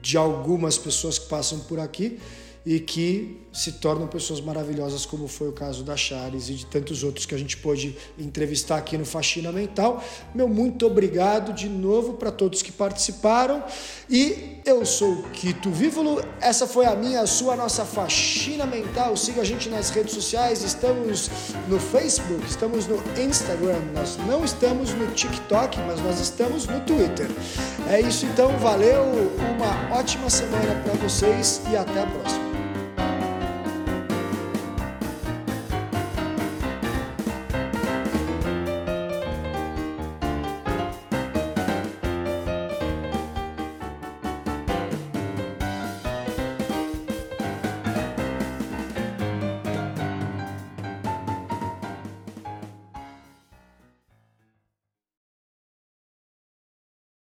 de algumas pessoas que passam por aqui e que se tornam pessoas maravilhosas, como foi o caso da Chares e de tantos outros que a gente pôde entrevistar aqui no Faxina Mental. Meu muito obrigado de novo para todos que participaram. E eu sou o Quito Vívolo. Essa foi a minha, a sua, a nossa Faxina Mental. Siga a gente nas redes sociais. Estamos no Facebook, estamos no Instagram, nós não estamos no TikTok, mas nós estamos no Twitter. É isso então, valeu, uma ótima semana para vocês e até a próxima.